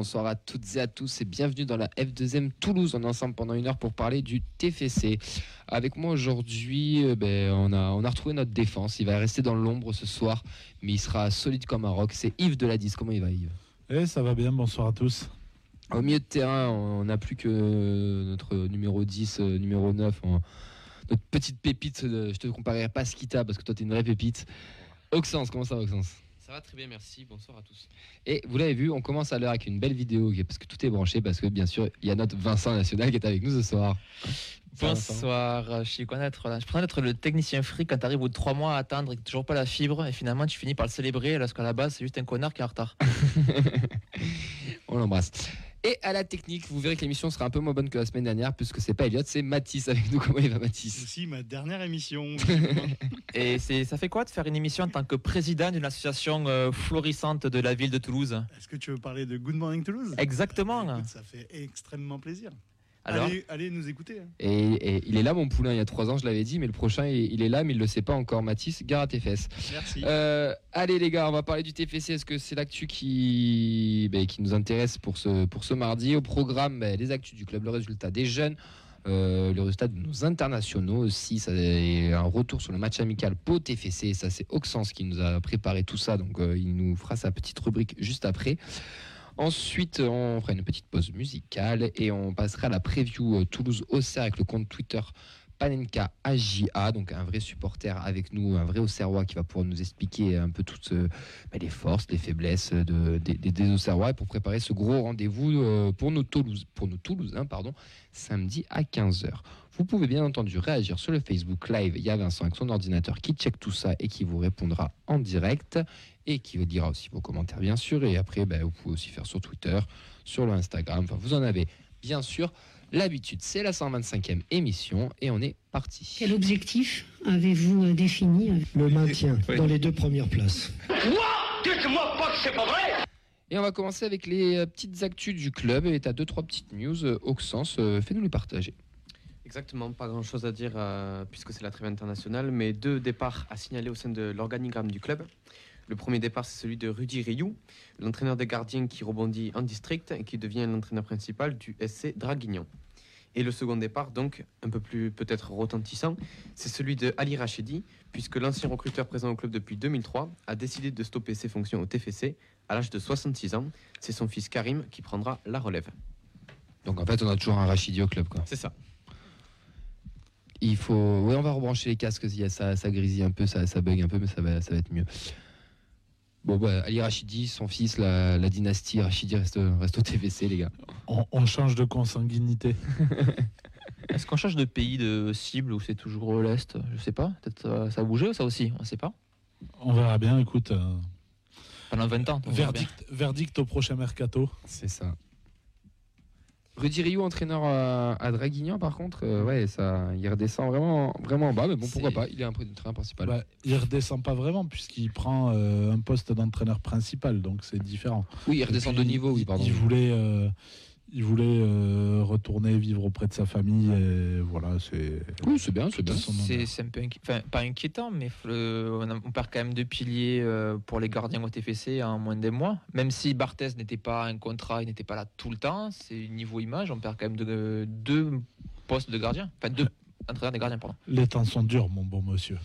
bonsoir à toutes et à tous et bienvenue dans la F2M Toulouse. On est ensemble pendant une heure pour parler du TFC. Avec moi aujourd'hui, euh, ben, on, a, on a retrouvé notre défense. Il va rester dans l'ombre ce soir, mais il sera solide comme un roc. C'est Yves de la 10. Comment il va Yves? Eh, ça va bien, bonsoir à tous. Au milieu de terrain, on n'a plus que notre numéro 10, euh, numéro 9, on- notre petite pépite. euh, Je te comparerai pas à Skita parce que toi, tu es une vraie pépite. Oxens, comment ça va, Oxens? Ça va très bien, merci. Bonsoir à tous. Et vous l'avez vu, on commence à l'heure avec une belle vidéo parce que tout est branché parce que bien sûr, il y a notre Vincent National qui est avec nous ce soir. Bonsoir, je suis là. Je content d'être le technicien free quand tu arrives au 3 mois à attendre et que toujours pas la fibre et finalement tu finis par le célébrer alors qu'à la base c'est juste un connard qui est en retard. On l'embrasse. Et à la technique, vous verrez que l'émission sera un peu moins bonne que la semaine dernière puisque c'est pas Elliot, c'est Mathis avec nous. Comment il va Mathis? Aussi ma dernière émission. Et c'est, ça fait quoi de faire une émission en tant que président d'une association euh, florissante de la ville de Toulouse? Est-ce que tu veux parler de Good Morning Toulouse? Exactement. Écoute, Ça fait extrêmement plaisir. Alors, allez, allez nous écouter. hein. et, et il est là mon poulain, il y a trois ans je l'avais dit, mais le prochain il, il est là mais il le sait pas encore. Mathis, gare à tes fesses. Merci. Euh, allez les gars, on va parler du TFC. Est-ce que c'est l'actu qui, ben, qui nous intéresse pour ce, pour ce mardi Au programme, ben, les actus du club, le résultat des jeunes, euh, le résultat de nos internationaux aussi. Ça, et un retour sur le match amical Pau TFC. Ça, c'est Auxence qui nous a préparé tout ça. Donc, euh, il nous fera sa petite rubrique juste après. Ensuite, on fera une petite pause musicale et on passera à la preview euh, Toulouse-Auxerre avec le compte Twitter Panenka AJA, donc un vrai supporter avec nous, un vrai Auxerrois qui va pouvoir nous expliquer un peu toutes euh, bah, les forces, les faiblesses de, des, des- des pour préparer ce gros rendez-vous euh, pour nos Toulouse, pour Toulousains, pardon, samedi à 15h. Vous pouvez bien entendu réagir sur le Facebook Live. Il y a Vincent avec son ordinateur qui check tout ça et qui vous répondra en direct et qui vous dira aussi vos commentaires, bien sûr. Et après, bah, vous pouvez aussi faire sur Twitter, sur le Instagram. Enfin, vous en avez bien sûr l'habitude. C'est la 125e émission et on est parti. Quel objectif avez-vous euh, défini euh, Le maintien dans les deux premières places. Et on va commencer avec les euh, petites actus du club. Et tu as deux, trois petites news. Auxence, fais-nous les partager. exactement, pas grand chose à dire euh, puisque c'est la trêve internationale, mais deux départs à signaler au sein de l'organigramme du club. Le premier départ, c'est celui de Rudy Rioux, l'entraîneur des gardiens qui rebondit en district et qui devient l'entraîneur principal du SC Draguignan. Et le second départ, donc un peu plus peut-être retentissant, c'est celui de Ali Rachedi, puisque l'ancien recruteur présent au club depuis 2003 a décidé de stopper ses fonctions au TFC à l'âge de 66 ans. C'est son fils Karim qui prendra la relève. Donc en fait, on a toujours un Rachidi au club. Quoi. C'est ça. Il faut. Oui, on va rebrancher les casques. il y a Ça, ça grésille un peu, ça, ça bug un peu, mais ça va, ça va être mieux. Bon, bah, Ali Rachidi, son fils, la, la dynastie Rachidi reste, reste au TVC, les gars. On, on change de consanguinité. Est-ce qu'on change de pays de cible ou c'est toujours l'Est? Je sais pas. Peut-être euh, ça a bougé ou ça aussi? On sait pas. On verra bien, écoute. euh, Pendant 20 ans. verdict, verdict au prochain mercato. C'est ça. Rudy Rio, entraîneur à, à Draguignan, par contre, euh, ouais, ça, il redescend vraiment, vraiment en bas, mais bon, pourquoi pas Il est un entraîneur principal. Bah, il redescend pas vraiment puisqu'il prend euh, un poste d'entraîneur principal, donc c'est différent. oui, il redescend de niveau, oui, il- pardon. Il voulait, euh, il voulait euh, retourner vivre auprès de sa famille et voilà, c'est. Oui, c'est bien, c'est bien. C'est un peu inqui- enfin, pas inquiétant, mais euh, on, a- on perd quand même deux piliers euh, pour les gardiens au TFC en moins d'un mois. Même si Barthez n'était pas un contrat, il n'était pas là tout le temps, c'est niveau image, on perd quand même deux, deux postes de gardiens. Enfin, deux entraîneurs des gardiens, pardon. Les temps sont durs, mon bon monsieur.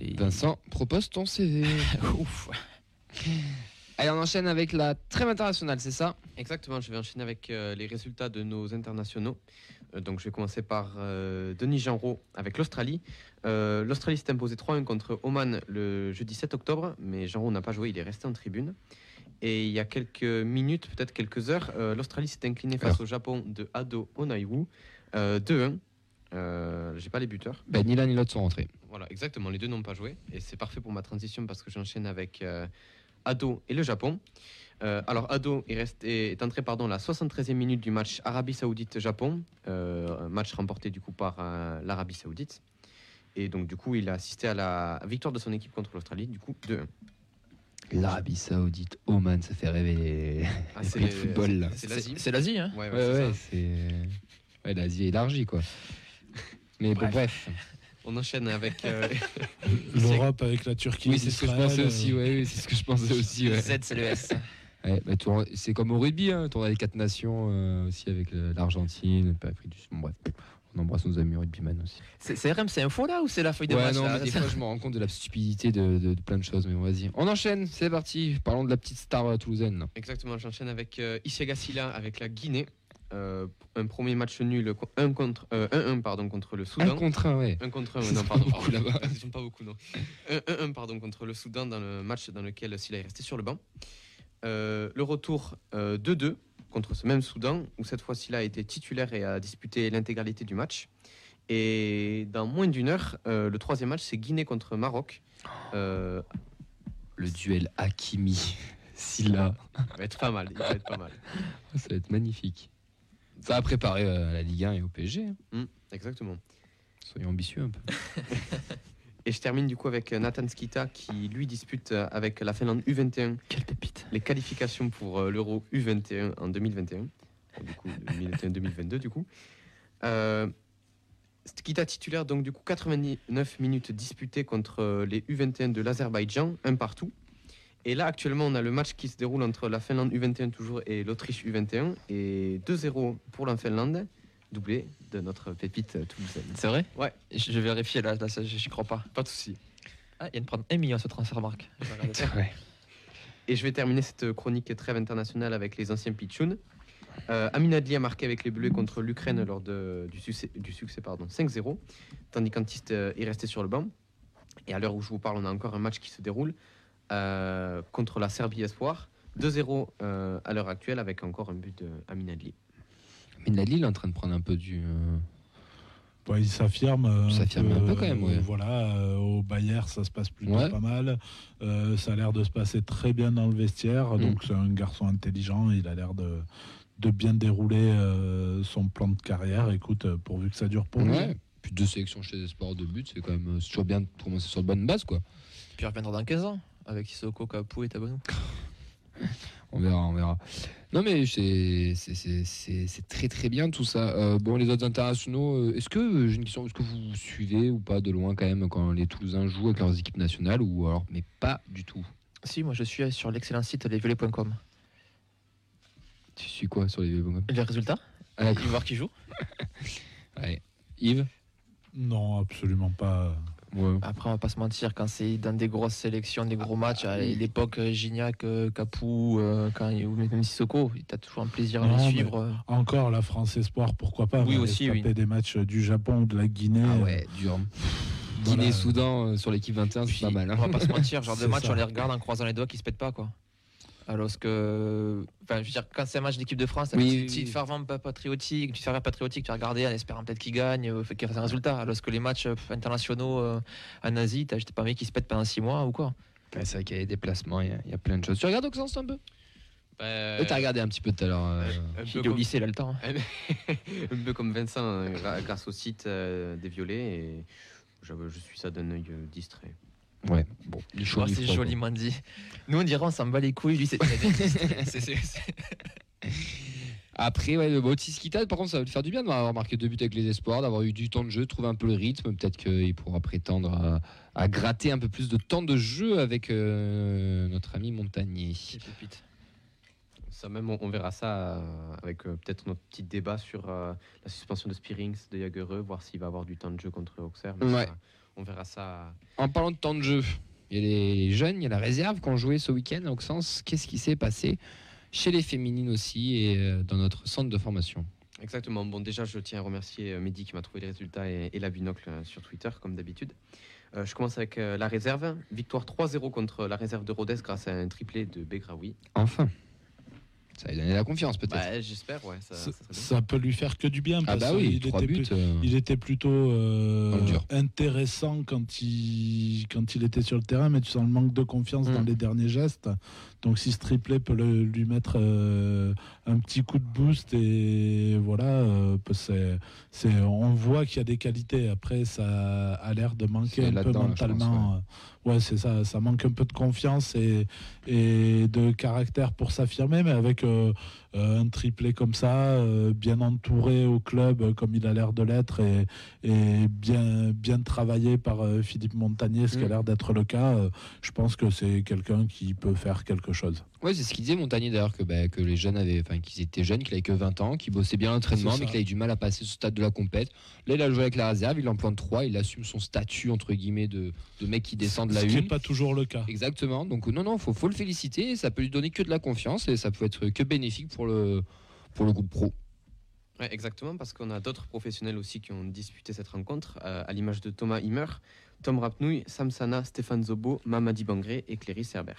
Et- Vincent, propose ton CV. Ouf. Allez, on enchaîne avec la trêve internationale, c'est ça? Exactement, je vais enchaîner avec euh, les résultats de nos internationaux. Euh, donc je vais commencer par euh, Denis Genreau avec l'Australie. L'Australie s'est imposée 3-1 contre Oman le jeudi 7 octobre, mais Genreau n'a pas joué, il est resté en tribune. Et il y a quelques minutes, peut-être quelques heures, l'Australie s'est inclinée face au Japon de Ado Onaiwu euh, 2-1. Euh, J'ai pas les buteurs. ben, Ni l'un ni l'autre sont rentrés. Voilà, exactement, les deux n'ont pas joué. Et c'est parfait pour ma transition parce que j'enchaîne avec euh, Ado et le Japon. Euh, alors, Ado est, resté, est entré pardon, à la 73e minute du match Arabie Saoudite-Japon, euh, un match remporté du coup par euh, l'Arabie Saoudite. Et donc, du coup, il a assisté à la victoire de son équipe contre l'Australie, du coup 2-1. L'Arabie Saoudite, Oman, ça fait rêver les, Ah, les c'est pays de les- football là. C'est l'Asie. C'est l'Asie, hein Ouais, ouais, Ouais, c'est ouais, l'Asie est élargie, quoi. Mais bon, bref. On enchaîne avec euh, L'Europe avec la Turquie. Oui, c'est ce que je pensais aussi, ouais, oui, c'est ce que je pensais aussi, ouais. Z, c'est le S. Ouais, bah, c'est comme au rugby, hein, tournoi des quatre nations euh, aussi avec euh, l'Argentine, l'Afrique du Sud. Bon, bref, on embrasse nos amis rugbyman aussi. C'est c'est RMC Info là ou c'est la feuille de Ouais, match non, là mais des fois, je me rends compte de la stupidité de, de- de plein de choses. Mais bon, vas-y, on enchaîne, c'est parti. Parlons de la petite star toulousaine. Exactement, j'enchaîne avec euh, Isiaga Silla avec la Guinée. Euh, un premier match nul, 1 contre, euh, 1-1 pardon, contre le Un Soudan. contre un, ouais. Un contre un, C'est non, pas pardon. beaucoup là-bas. Ils pas beaucoup, non. 1-1 pardon, contre le Soudan dans le match dans lequel Silla est resté sur le banc. Euh, le retour euh, 2-2 contre ce même Soudan, où cette fois Silla a été titulaire et a disputé l'intégralité du match. Et dans moins d'une heure, euh, le troisième match, c'est Guinée contre Maroc. Euh, Le duel Hakimi, Silla, il va être pas mal, il va être pas mal. ça va être magnifique. Ça a préparé euh, à la Ligue 1 et au PSG. hein. Hmm, exactement. Soyons ambitieux un peu. Et je termine du coup avec Nathan Skita qui lui dispute euh, avec la Finlande U21 Quelle pépite. les qualifications pour euh, l'Euro U21 en 2021. Bon, Du coup, 2021-2022 du coup. Euh, Skita titulaire donc du coup 89 minutes disputées contre euh, les U21 de l'Azerbaïdjan, un partout. Et là actuellement on a le match qui se déroule entre la Finlande U21 toujours et l'Autriche U21 et 2-0 pour la Finlande, doublé de notre pépite toulousaine. C'est vrai? Ouais. Je je vais vérifier là, là ça, j'y crois pas. Pas de souci. Ah, il vient de prendre 1 million ce transfert marque. Et je vais terminer cette chronique trêve internationale avec les anciens pitchouns. Euh, Amin Adli a marqué avec les Bleus contre l'Ukraine lors de- du succès, du succès pardon, 5-0, tandis qu'Antiste euh, est resté sur le banc. Et à l'heure où je vous parle, on a encore un match qui se déroule euh, contre la Serbie Espoir. 2-0 euh, à l'heure actuelle avec encore un but d'Amin Adli. Mais Nadli, il est en train de prendre un peu du. euh, Ouais, il s'affirme. Il s'affirme un peu quand même, ouais. Voilà, euh, au Bayern, ça se passe plutôt Ouais. pas mal. Euh, ça a l'air de se passer très bien dans le vestiaire. Mm. Donc, c'est un garçon intelligent. Il a l'air de, de bien dérouler euh, son plan de carrière. Écoute, pourvu que ça dure pour lui. Ouais. Puis deux sélections chez les sports de but, c'est quand même toujours bien de commencer sur de bonnes bases, quoi. Puis il reviendra dans 15 ans avec Sissoko, Capou et Tabonou. On verra, on verra. Non, mais c'est c'est- c'est- c'est- c'est très très bien tout ça. Euh, bon, les autres internationaux, euh, est-ce que, euh, j'ai une question, est-ce que vous suivez ou pas de loin quand même quand les Toulousains jouent avec leurs équipes nationales ou alors, mais pas du tout? Si, moi je suis sur l'excellent site lesviolets.com. Tu suis quoi sur les webcams Les résultats Ah, Et voir qui joue Ouais. Yves? Non, absolument pas. Ouais. Après, on va pas se mentir, quand c'est dans des grosses sélections, des gros matchs, à l'époque euh, Gignac, euh, Capou, euh, quand, ou même Sissoko, t'as toujours un plaisir à Non, les suivre. Encore la France Espoir, pourquoi pas Oui, aussi, oui. des matchs du Japon ou de la Guinée. Ah ouais, dur. Voilà. Guinée-Soudan euh, sur l'équipe 21, c'est pas mal. hein. On va pas se mentir, genre de match, ça. on les regarde en croisant les doigts qui se pètent pas, quoi. Alors que, enfin, je veux dire, quand c'est un match d'équipe de France, Oui, si, oui, si oui. tu te fais vraiment pas patriotique, tu te fais patriotique, tu vas regarder en espérant peut-être qu'il gagne, euh, qu'il fasse un résultat. Alors que les matchs euh, internationaux euh, en Asie, t'as juste pas mec qui se pète pendant 6 mois ou quoi? Ouais, c'est vrai qu'il y a des déplacements, il y a, il y a plein de choses. Tu regardes Auxence un peu? Euh, Ouais, T'as regardé un petit peu tout à l'heure. euh, est au lycée, a le temps. hein. un peu comme Vincent, euh, grâce au site euh, des Violets. Et je, suis ça d'un œil distrait. Ouais, bon, du chaud, Oh, c'est joliment dit. Nous, on dirait on s'en bat les couilles, lui, c'est. Après, ouais, le Bautis Kita, par contre, ça va lui faire du bien d'avoir marqué deux buts avec les espoirs, d'avoir eu du temps de jeu, de trouver un peu le rythme. Peut-être qu'il pourra prétendre à, à gratter un peu plus de temps de jeu avec euh, notre ami Montagnier. Ça même, on, on verra ça euh, avec euh, peut-être notre petit débat sur euh, la suspension de Spearings de Jagereux, voir s'il va avoir du temps de jeu contre Auxerre. mais Ouais. ça, on verra ça. En parlant de temps de jeu, il y a les jeunes, il y a la réserve qui ont joué ce week-end Auxence. Qu'est-ce qui s'est passé chez les féminines aussi et euh, dans notre centre de formation? Exactement. Bon, déjà, je tiens à remercier euh, Mehdi qui m'a trouvé les résultats et, et la binocle euh, sur Twitter, comme d'habitude. Euh, je commence avec euh, la réserve. Victoire 3-0 contre la réserve de Rodez grâce à un triplé de Begraoui. Enfin, ça va lui donner la confiance peut-être. Bah, J'espère, ouais. Ça, Ça, ça serait bien. ça peut lui faire que du bien. ah parce bah oui, était buts. euh, Il était plutôt euh, Dans intéressant quand il, quand il était sur le terrain, mais tu sens le manque de confiance dans Mm. les derniers gestes. Donc si ce triplé peut le- lui mettre euh, un petit coup de boost, et voilà, euh, c'est, c'est, on voit qu'il y a des qualités. Après, ça a l'air de manquer C'est un peu mentalement. ouais, c'est ça, ça manque un peu de confiance et, et de caractère pour s'affirmer, mais avec euh, un triplé comme ça, bien entouré au club comme il a l'air de l'être et, et bien, bien travaillé par Philippe Montagnier, ce qui a Mm. l'air d'être le cas, je pense que c'est quelqu'un qui peut faire quelque chose. Ouais, c'est ce qu'il disait Montagnier d'ailleurs que, bah, que les jeunes avaient, enfin qu'ils étaient jeunes, qu'il avait que 20 ans, qu'il bossait bien l'entraînement, mais qu'il avait du mal à passer ce stade de la compète. Là, il a joué avec la réserve, il en pointe 3, il assume son statut entre guillemets de, de mec qui descend de la ce une. pas toujours le cas. Exactement. Donc non, non, faut, faut le féliciter. Ça peut lui donner que de la confiance et ça peut être que bénéfique pour le pour le groupe pro. Ouais, exactement, parce qu'on a d'autres professionnels aussi qui ont disputé cette rencontre, euh, à l'image de Thomas Himmer, Tom Rapnouille, Sam Sana, Stéphane Zobo, Mamadi Bangré et Cléry Cerber.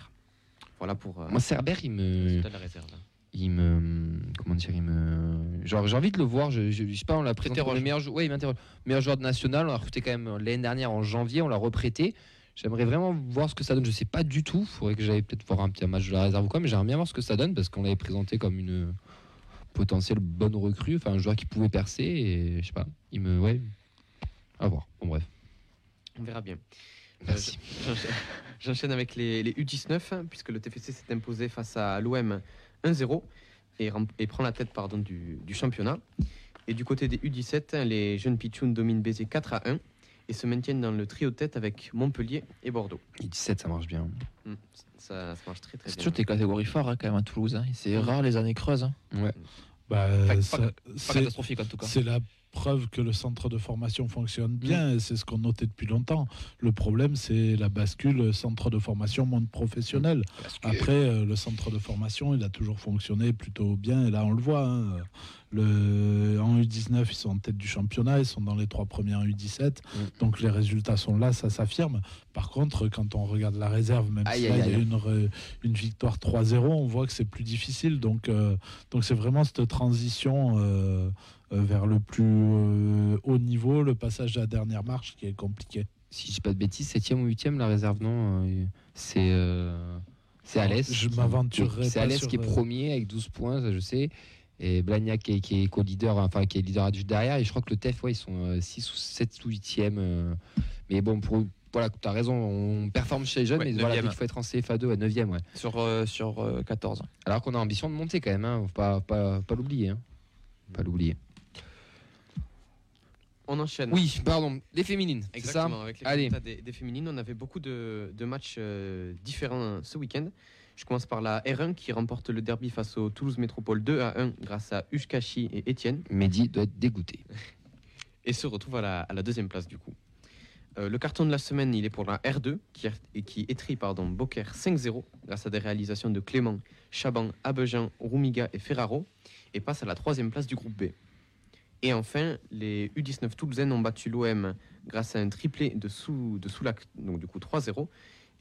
Voilà pour euh, Moi, Cerber, il me, la réserve. il me, comment dire, il me, genre j'ai envie de le voir. Je, je, je sais pas, on l'a comme T'interroges. le meilleur, ouais, il m'interroge. meilleur joueur de national. On l'a recruté quand même l'année dernière en janvier. On l'a reprêté. J'aimerais vraiment voir ce que ça donne. Je sais pas du tout. Faudrait que j'aille peut-être voir un petit match de la réserve ou quoi. Mais j'aimerais bien voir ce que ça donne parce qu'on l'avait présenté comme une potentielle bonne recrue, enfin un joueur qui pouvait percer. Et je sais pas. Il me, ouais, à voir. Bon bref. On verra bien. Euh, Merci. j'enchaîne- J'enchaîne avec les, les U19, hein, puisque le TFC s'est imposé face à l'OM 1-0 et, prend la tête pardon, du, du championnat. Et du côté des U17, hein, les jeunes Pichounes dominent Béziers 4 à 1 et se maintiennent dans le trio de tête avec Montpellier et Bordeaux. Et 17, ça marche bien. Hmm, Ça, ça marche très très C'est bien. toujours des catégories phares hein, quand même à Toulouse. hein. C'est rare les années creuses. hein. Ouais. Bah, Pas- ça- Pas c'est- catastrophique en tout cas. C'est la preuve que le centre de formation fonctionne bien, et c'est ce qu'on notait depuis longtemps. Le problème, c'est la bascule centre de formation monde professionnel. Après, euh, le centre de formation, il a toujours fonctionné plutôt bien, et là, on le voit. hein. Le, en U19, ils sont en tête du championnat, ils sont dans les trois premiers en U17, donc les résultats sont là, ça s'affirme. Par contre, quand on regarde la réserve, même Aïe, si là, aïe, il y a une, re- une victoire 3-0, on voit que c'est plus difficile. Donc, euh, donc c'est vraiment cette transition euh, euh, vers le plus euh, haut niveau, le passage à la dernière marche qui est compliqué. si je dis pas de bêtises, 7e ou 8e la réserve, non C'est c'est Alès. je m'aventurerai C'est Alès qui est premier avec 12 points, ça je sais. Et Blagnac qui est, qui est co-leader, enfin qui est leader adulte derrière. Et je crois que le TEF, ouais, ils sont 6 ou 7 ou 8e. mais bon, pour, voilà, tu as raison, on performe chez les jeunes, Ouais, mais voilà, il faut être en CFA2 à 9e. Ouais. Sur, euh, sur euh, 14. Alors qu'on a ambition de monter quand même, hein, faut pas, pas, pas l'oublier. hein. Pas l'oublier. On enchaîne. Oui, pardon, les féminines, ça? Exactement, avec les Allez. des, des féminines, on avait beaucoup de, de matchs euh, différents ce week-end. Je commence par la R1 qui remporte le derby face au Toulouse Métropole 2 à 1 grâce à Ushkashi et Étienne Mehdi doit être dégoûté. et se retrouve à la, à la deuxième place du coup. Euh, le carton de la semaine, il est pour la R2 qui, qui étrie pardon, Beaucaire 5-0 grâce à des réalisations de Clément, Chaban, Abejan, Rumiga et Ferraro et passe à la troisième place du groupe B. Et enfin, les U19 Toulousaines ont battu l'OM grâce à un triplé de, sous, de Soulac, donc du coup 3-0,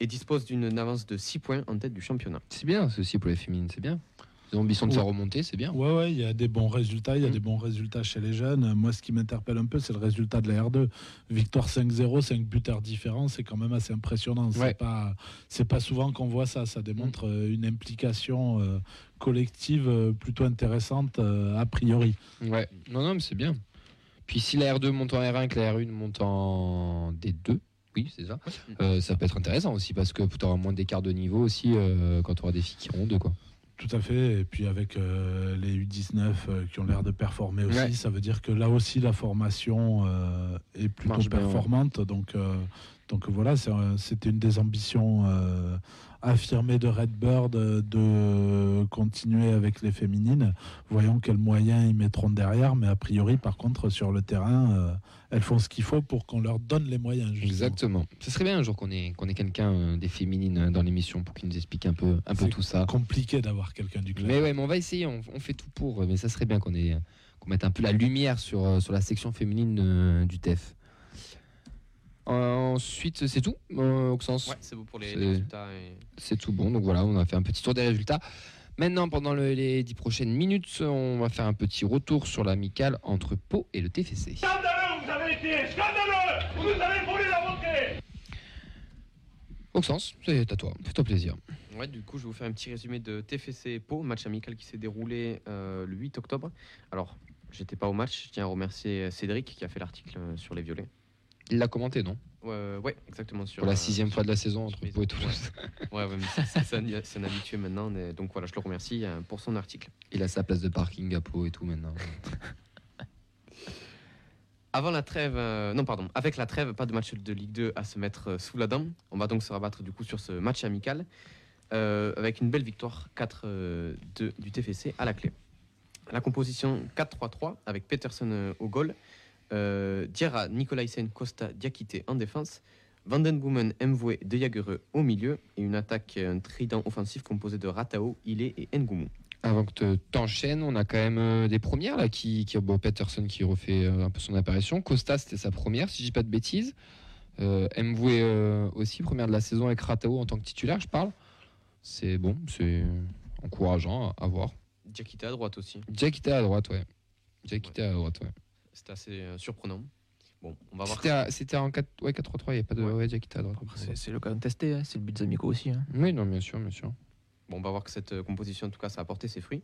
et disposent d'une avance de 6 points en tête du championnat. C'est bien, c'est aussi pour les féminines, c'est bien. Ils ont ambition de Ouais. faire remonter, c'est bien. Ouais, ouais, il y a des bons résultats. Il y a Mm. des bons résultats chez les jeunes. Moi, ce qui m'interpelle un peu, c'est le résultat de la R2. Victoire 5-0, 5 buteurs différents, c'est quand même assez impressionnant. Ouais. C'est pas, c'est pas souvent qu'on voit ça. Ça démontre euh, une implication euh, collective euh, plutôt intéressante euh, a priori. Ouais, non, non, mais c'est bien. Puis si la R2 monte en R1 et que la R1 monte en D2, oui, c'est ça, euh, ça peut être intéressant aussi parce que tu auras moins d'écart de niveau aussi euh, quand tu auras des filles qui auront deux. Quoi. Tout à fait. Et puis avec euh, les U19 euh, qui ont l'air de performer aussi, Ouais. ça veut dire que là aussi la formation euh, est plutôt Marche bien, ouais. performante. Donc, euh, donc voilà, c'est un- c'était une des ambitions euh, affirmées de Redbird euh, de continuer avec les féminines. Voyons quels moyens ils mettront derrière. Mais a priori, par contre, sur le terrain, euh, elles font ce qu'il faut pour qu'on leur donne les moyens. justement. Exactement. Ce serait bien un jour qu'on ait, qu'on ait quelqu'un euh, des féminines euh, dans l'émission pour qu'il nous explique un peu, un peu C'est tout ça. Compliqué d'avoir quelqu'un du club. Mais ouais, mais on va essayer, on, on fait tout pour. euh, Mais ça serait bien qu'on ait, qu'on mette un peu la lumière sur, euh, sur la section féminine euh, du TEF. Euh, ensuite, c'est tout, euh, Auxence Ouais, c'est beau pour les, résultats. et- C'est tout bon. Donc voilà, on a fait un petit tour des résultats. Maintenant, pendant le- les dix prochaines minutes, on va faire un petit retour sur l'amicale entre Pau et le TFC. Scandaleux, vous avez été scandaleux Vous nous avez volé la montée Auxence, c'est à toi. Fais-toi plaisir. Ouais, du coup, je vais vous faire un petit résumé de TFC Pau, match amical qui s'est déroulé euh, le 8 octobre. Alors, j'étais pas au match, je tiens à remercier Cédric qui a fait l'article sur les violets. Il l'a commenté, non? Ouais, ouais, exactement. Sur, Pour la euh, sixième fois de la saison entre Pau et Toulouse. Ouais, ouais, mais c'est- un, habitué maintenant. donc voilà, je le remercie euh, pour son article. Il a sa place de parking à Pau et tout maintenant. Avant la trêve, euh, non pardon, avec la trêve, pas de match de Ligue 2 à se mettre euh, sous la dent. On va donc se rabattre du coup sur ce match amical euh, avec une belle victoire 4-2 du TFC à la clé. La composition 4-3-3 avec Peterson euh, au goal, euh, Diarra, Nicolaisen, Costa, Diakité en défense, Vandenboomen, Mvoué, De Jagereux au milieu et une attaque, un trident offensif composé de Ratao, Ilé et Ngoumou. Avant que t'enchaînes, on a quand même euh, des premières là qui, qui bon, Peterson qui refait euh, un peu son apparition. Costa c'était sa première, si je dis pas de bêtises. Euh, Mvoué euh, aussi première de la saison avec Ratao en tant que titulaire, je parle. C'est bon, c'est encourageant à, à voir. Diakité à droite aussi. Était à droite, ouais. Était à droite, ouais. C'était assez euh, surprenant. Bon, on va voir. C'était en 4 ouais, 4-3-3, il n'y a pas de. Ouais. Était à droite. C'est c'est l'occasion de tester, hein, c'est le but d'Amico aussi. hein. Oui, non, bien sûr, bien sûr. Bon, on va voir que cette euh, composition, en tout cas, ça a apporté ses fruits.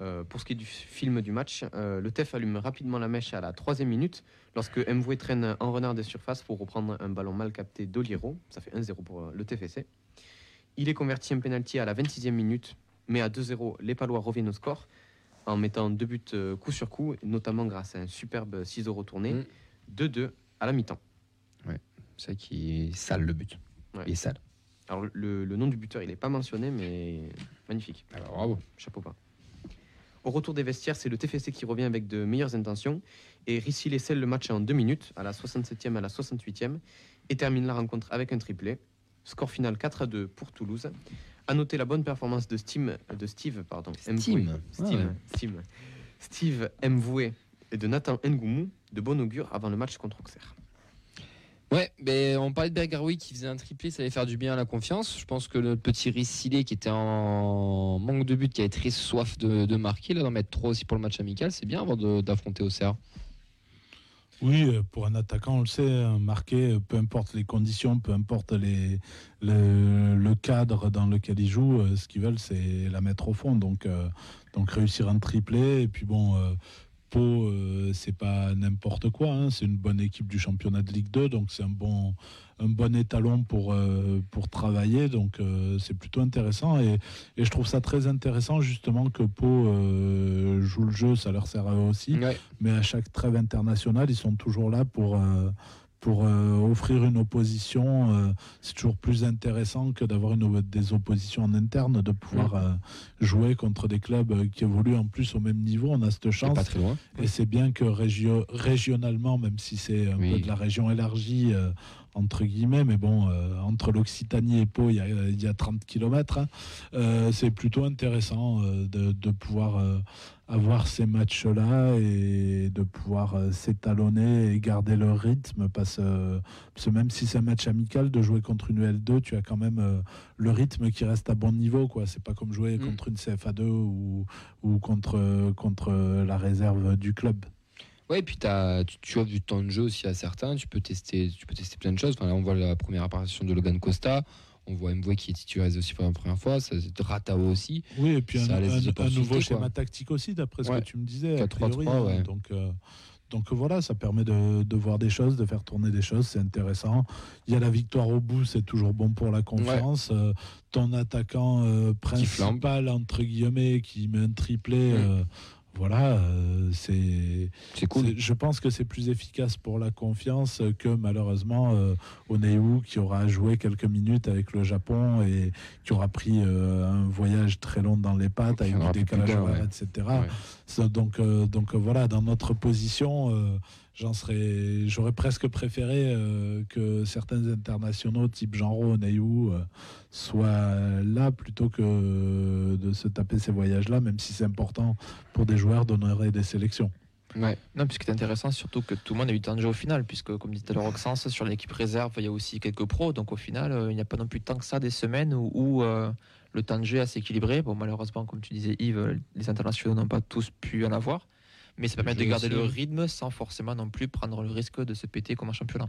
Euh, pour ce qui est du film du match, euh, le TEF allume rapidement la mèche à la troisième minute lorsque Mvoué traîne en renard des surfaces pour reprendre un ballon mal capté d'Oliero. Ça fait 1-0 pour euh, le TFC. Il est converti en penalty à la 26e minute, mais à 2-0, les Palois reviennent au score en mettant deux buts euh, coup sur coup, notamment grâce à un superbe ciseau retourné. Mm. 2-2 à la mi-temps. C'est ça qui est sale le but. Ouais. Il est sale. Alors, le, le nom du buteur, il n'est pas mentionné, mais magnifique. Alors bravo. Chapeau bas. Au retour des vestiaires, c'est le TFC qui revient avec de meilleures intentions et Rissi les scelle le match en deux minutes, à la 67e à la 68e, et termine la rencontre avec un triplé. Score final 4 à 2 pour Toulouse. À noter la bonne performance de, Steam, de Steve. Pardon, Mvoué. Steam. Steve, Ah ouais. Steve. Steve Mvoué et de Nathan Ngoumou, de bon augure avant le match contre Auxerre. Ouais, ben, on parlait de Bergaroui qui faisait un triplé, ça allait faire du bien à la confiance. Je pense que le petit Rissilé qui était en manque de but, qui avait très soif de, de marquer, là d'en mettre trois aussi pour le match amical, c'est bien avant d'affronter Auxerre. Oui, euh, pour un attaquant, on le sait, hein, marquer, euh, peu importe les conditions, peu importe le, cadre dans lequel il joue, euh, ce qu'ils veulent, c'est la mettre au fond. Donc, réussir un triplé. Et puis bon, Pau, c'est pas n'importe quoi. hein, c'est une bonne équipe du championnat de Ligue 2. Donc c'est un bon, un bon étalon pour, euh, pour travailler. Donc euh, c'est plutôt intéressant. Et, et je trouve ça très intéressant justement que Pau euh, joue le jeu. Ça leur sert à eux aussi Ouais. mais à chaque trêve internationale, ils sont toujours là pour, pour euh, offrir une opposition. euh, c'est toujours plus intéressant que d'avoir une, des oppositions en interne, de pouvoir euh, jouer contre des clubs qui évoluent en plus au même niveau. On a cette chance. pas très loin. Et c'est bien que régio- régionalement, même si c'est un Oui. peu de la région élargie, entre guillemets, mais bon, euh, entre l'Occitanie et Pau, il y a, il y a 30 km, c'est plutôt intéressant euh, de, de pouvoir euh, avoir ces matchs-là et de pouvoir euh, s'étalonner et garder le rythme, parce, euh, parce que même si c'est un match amical, de jouer contre une L2, tu as quand même euh, le rythme qui reste à bon niveau. quoi. C'est pas comme jouer Mm. contre une CFA2 ou, ou contre, contre la réserve du club. Ouais, et puis t'as- tu, tu offres du temps de jeu aussi à certains. Tu peux tester, tu peux tester plein de choses. Enfin, là, on voit la première apparition de Logan Costa. On voit Mvoué qui est titularisé aussi pour la première fois. Ça, c'est Ratao aussi. Oui, et puis un, Ça nouveau schéma tactique aussi, d'après ce Ouais. que tu me disais. a 4-3-3, priori, hein. ouais. Donc, euh, donc voilà, ça permet de, de voir des choses, de faire tourner des choses, c'est intéressant. Il y a la victoire au bout, c'est toujours bon pour la confiance. Euh, ton attaquant euh, principal, entre guillemets, qui met un triplé, euh, voilà, euh, c'est cool. Je pense que c'est plus efficace pour la confiance que malheureusement euh, Oneu qui aura joué quelques minutes avec le Japon et qui aura pris euh, un voyage très long dans les pattes avec du décalage d'un, horaire, ouais. etc. Ouais. Donc, euh, donc voilà, dans notre position, j'en serais, j'aurais presque préféré euh, que certains internationaux type Jean-Ro, Oneu euh, soient là plutôt que de se taper ces voyages-là, même si c'est important pour des joueurs d'honorer des sélections. Ouais. Non, puis ce qui est intéressant, c'est surtout que tout le monde a eu le temps de jeu au final, puisque, comme dit tout à l'heure Oxens, sur l'équipe réserve, il y a aussi quelques pros. Donc, au final, euh, il n'y a pas non plus tant que ça des semaines où, où, euh, le temps de jeu est assez équilibré. Bon, malheureusement, comme tu disais, Yves, les internationaux n'ont pas tous pu en avoir. Mais ça permet de garder le rythme sans forcément non plus prendre le risque de se péter comme un championnat.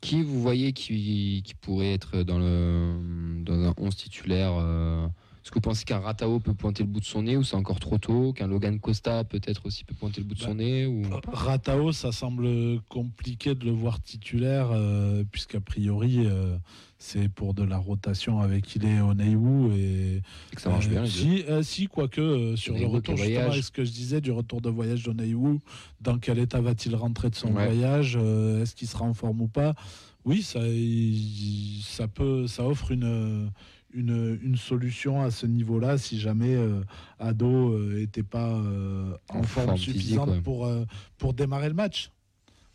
Qui vous voyez qui, qui pourrait être dans, le, dans un 11 titulaire euh, Est-ce que vous pensez qu'un Ratao peut pointer le bout de son nez ou c'est encore trop tôt Qu'un Logan Costa peut-être aussi peut pointer le bout de son Bah, nez ou... Ratao, ça semble compliqué de le voir titulaire, euh, puisqu'a priori, euh, c'est pour de la rotation avec il est Oneiwu et Et que ça marche Euh, bien si, euh, si, quoique euh, sur le retour, justement, voyage. est-ce que je disais du retour de voyage d'Oneiwu, dans quel état va-t-il rentrer de son Ouais. voyage euh, Est-ce qu'il sera en forme ou pas? Oui, ça, ça peut, ça offre une. Une, une solution à ce niveau-là si jamais euh, Ado n'était pas euh, en, En forme, forme physique, suffisante ouais. pour, euh, pour démarrer le match.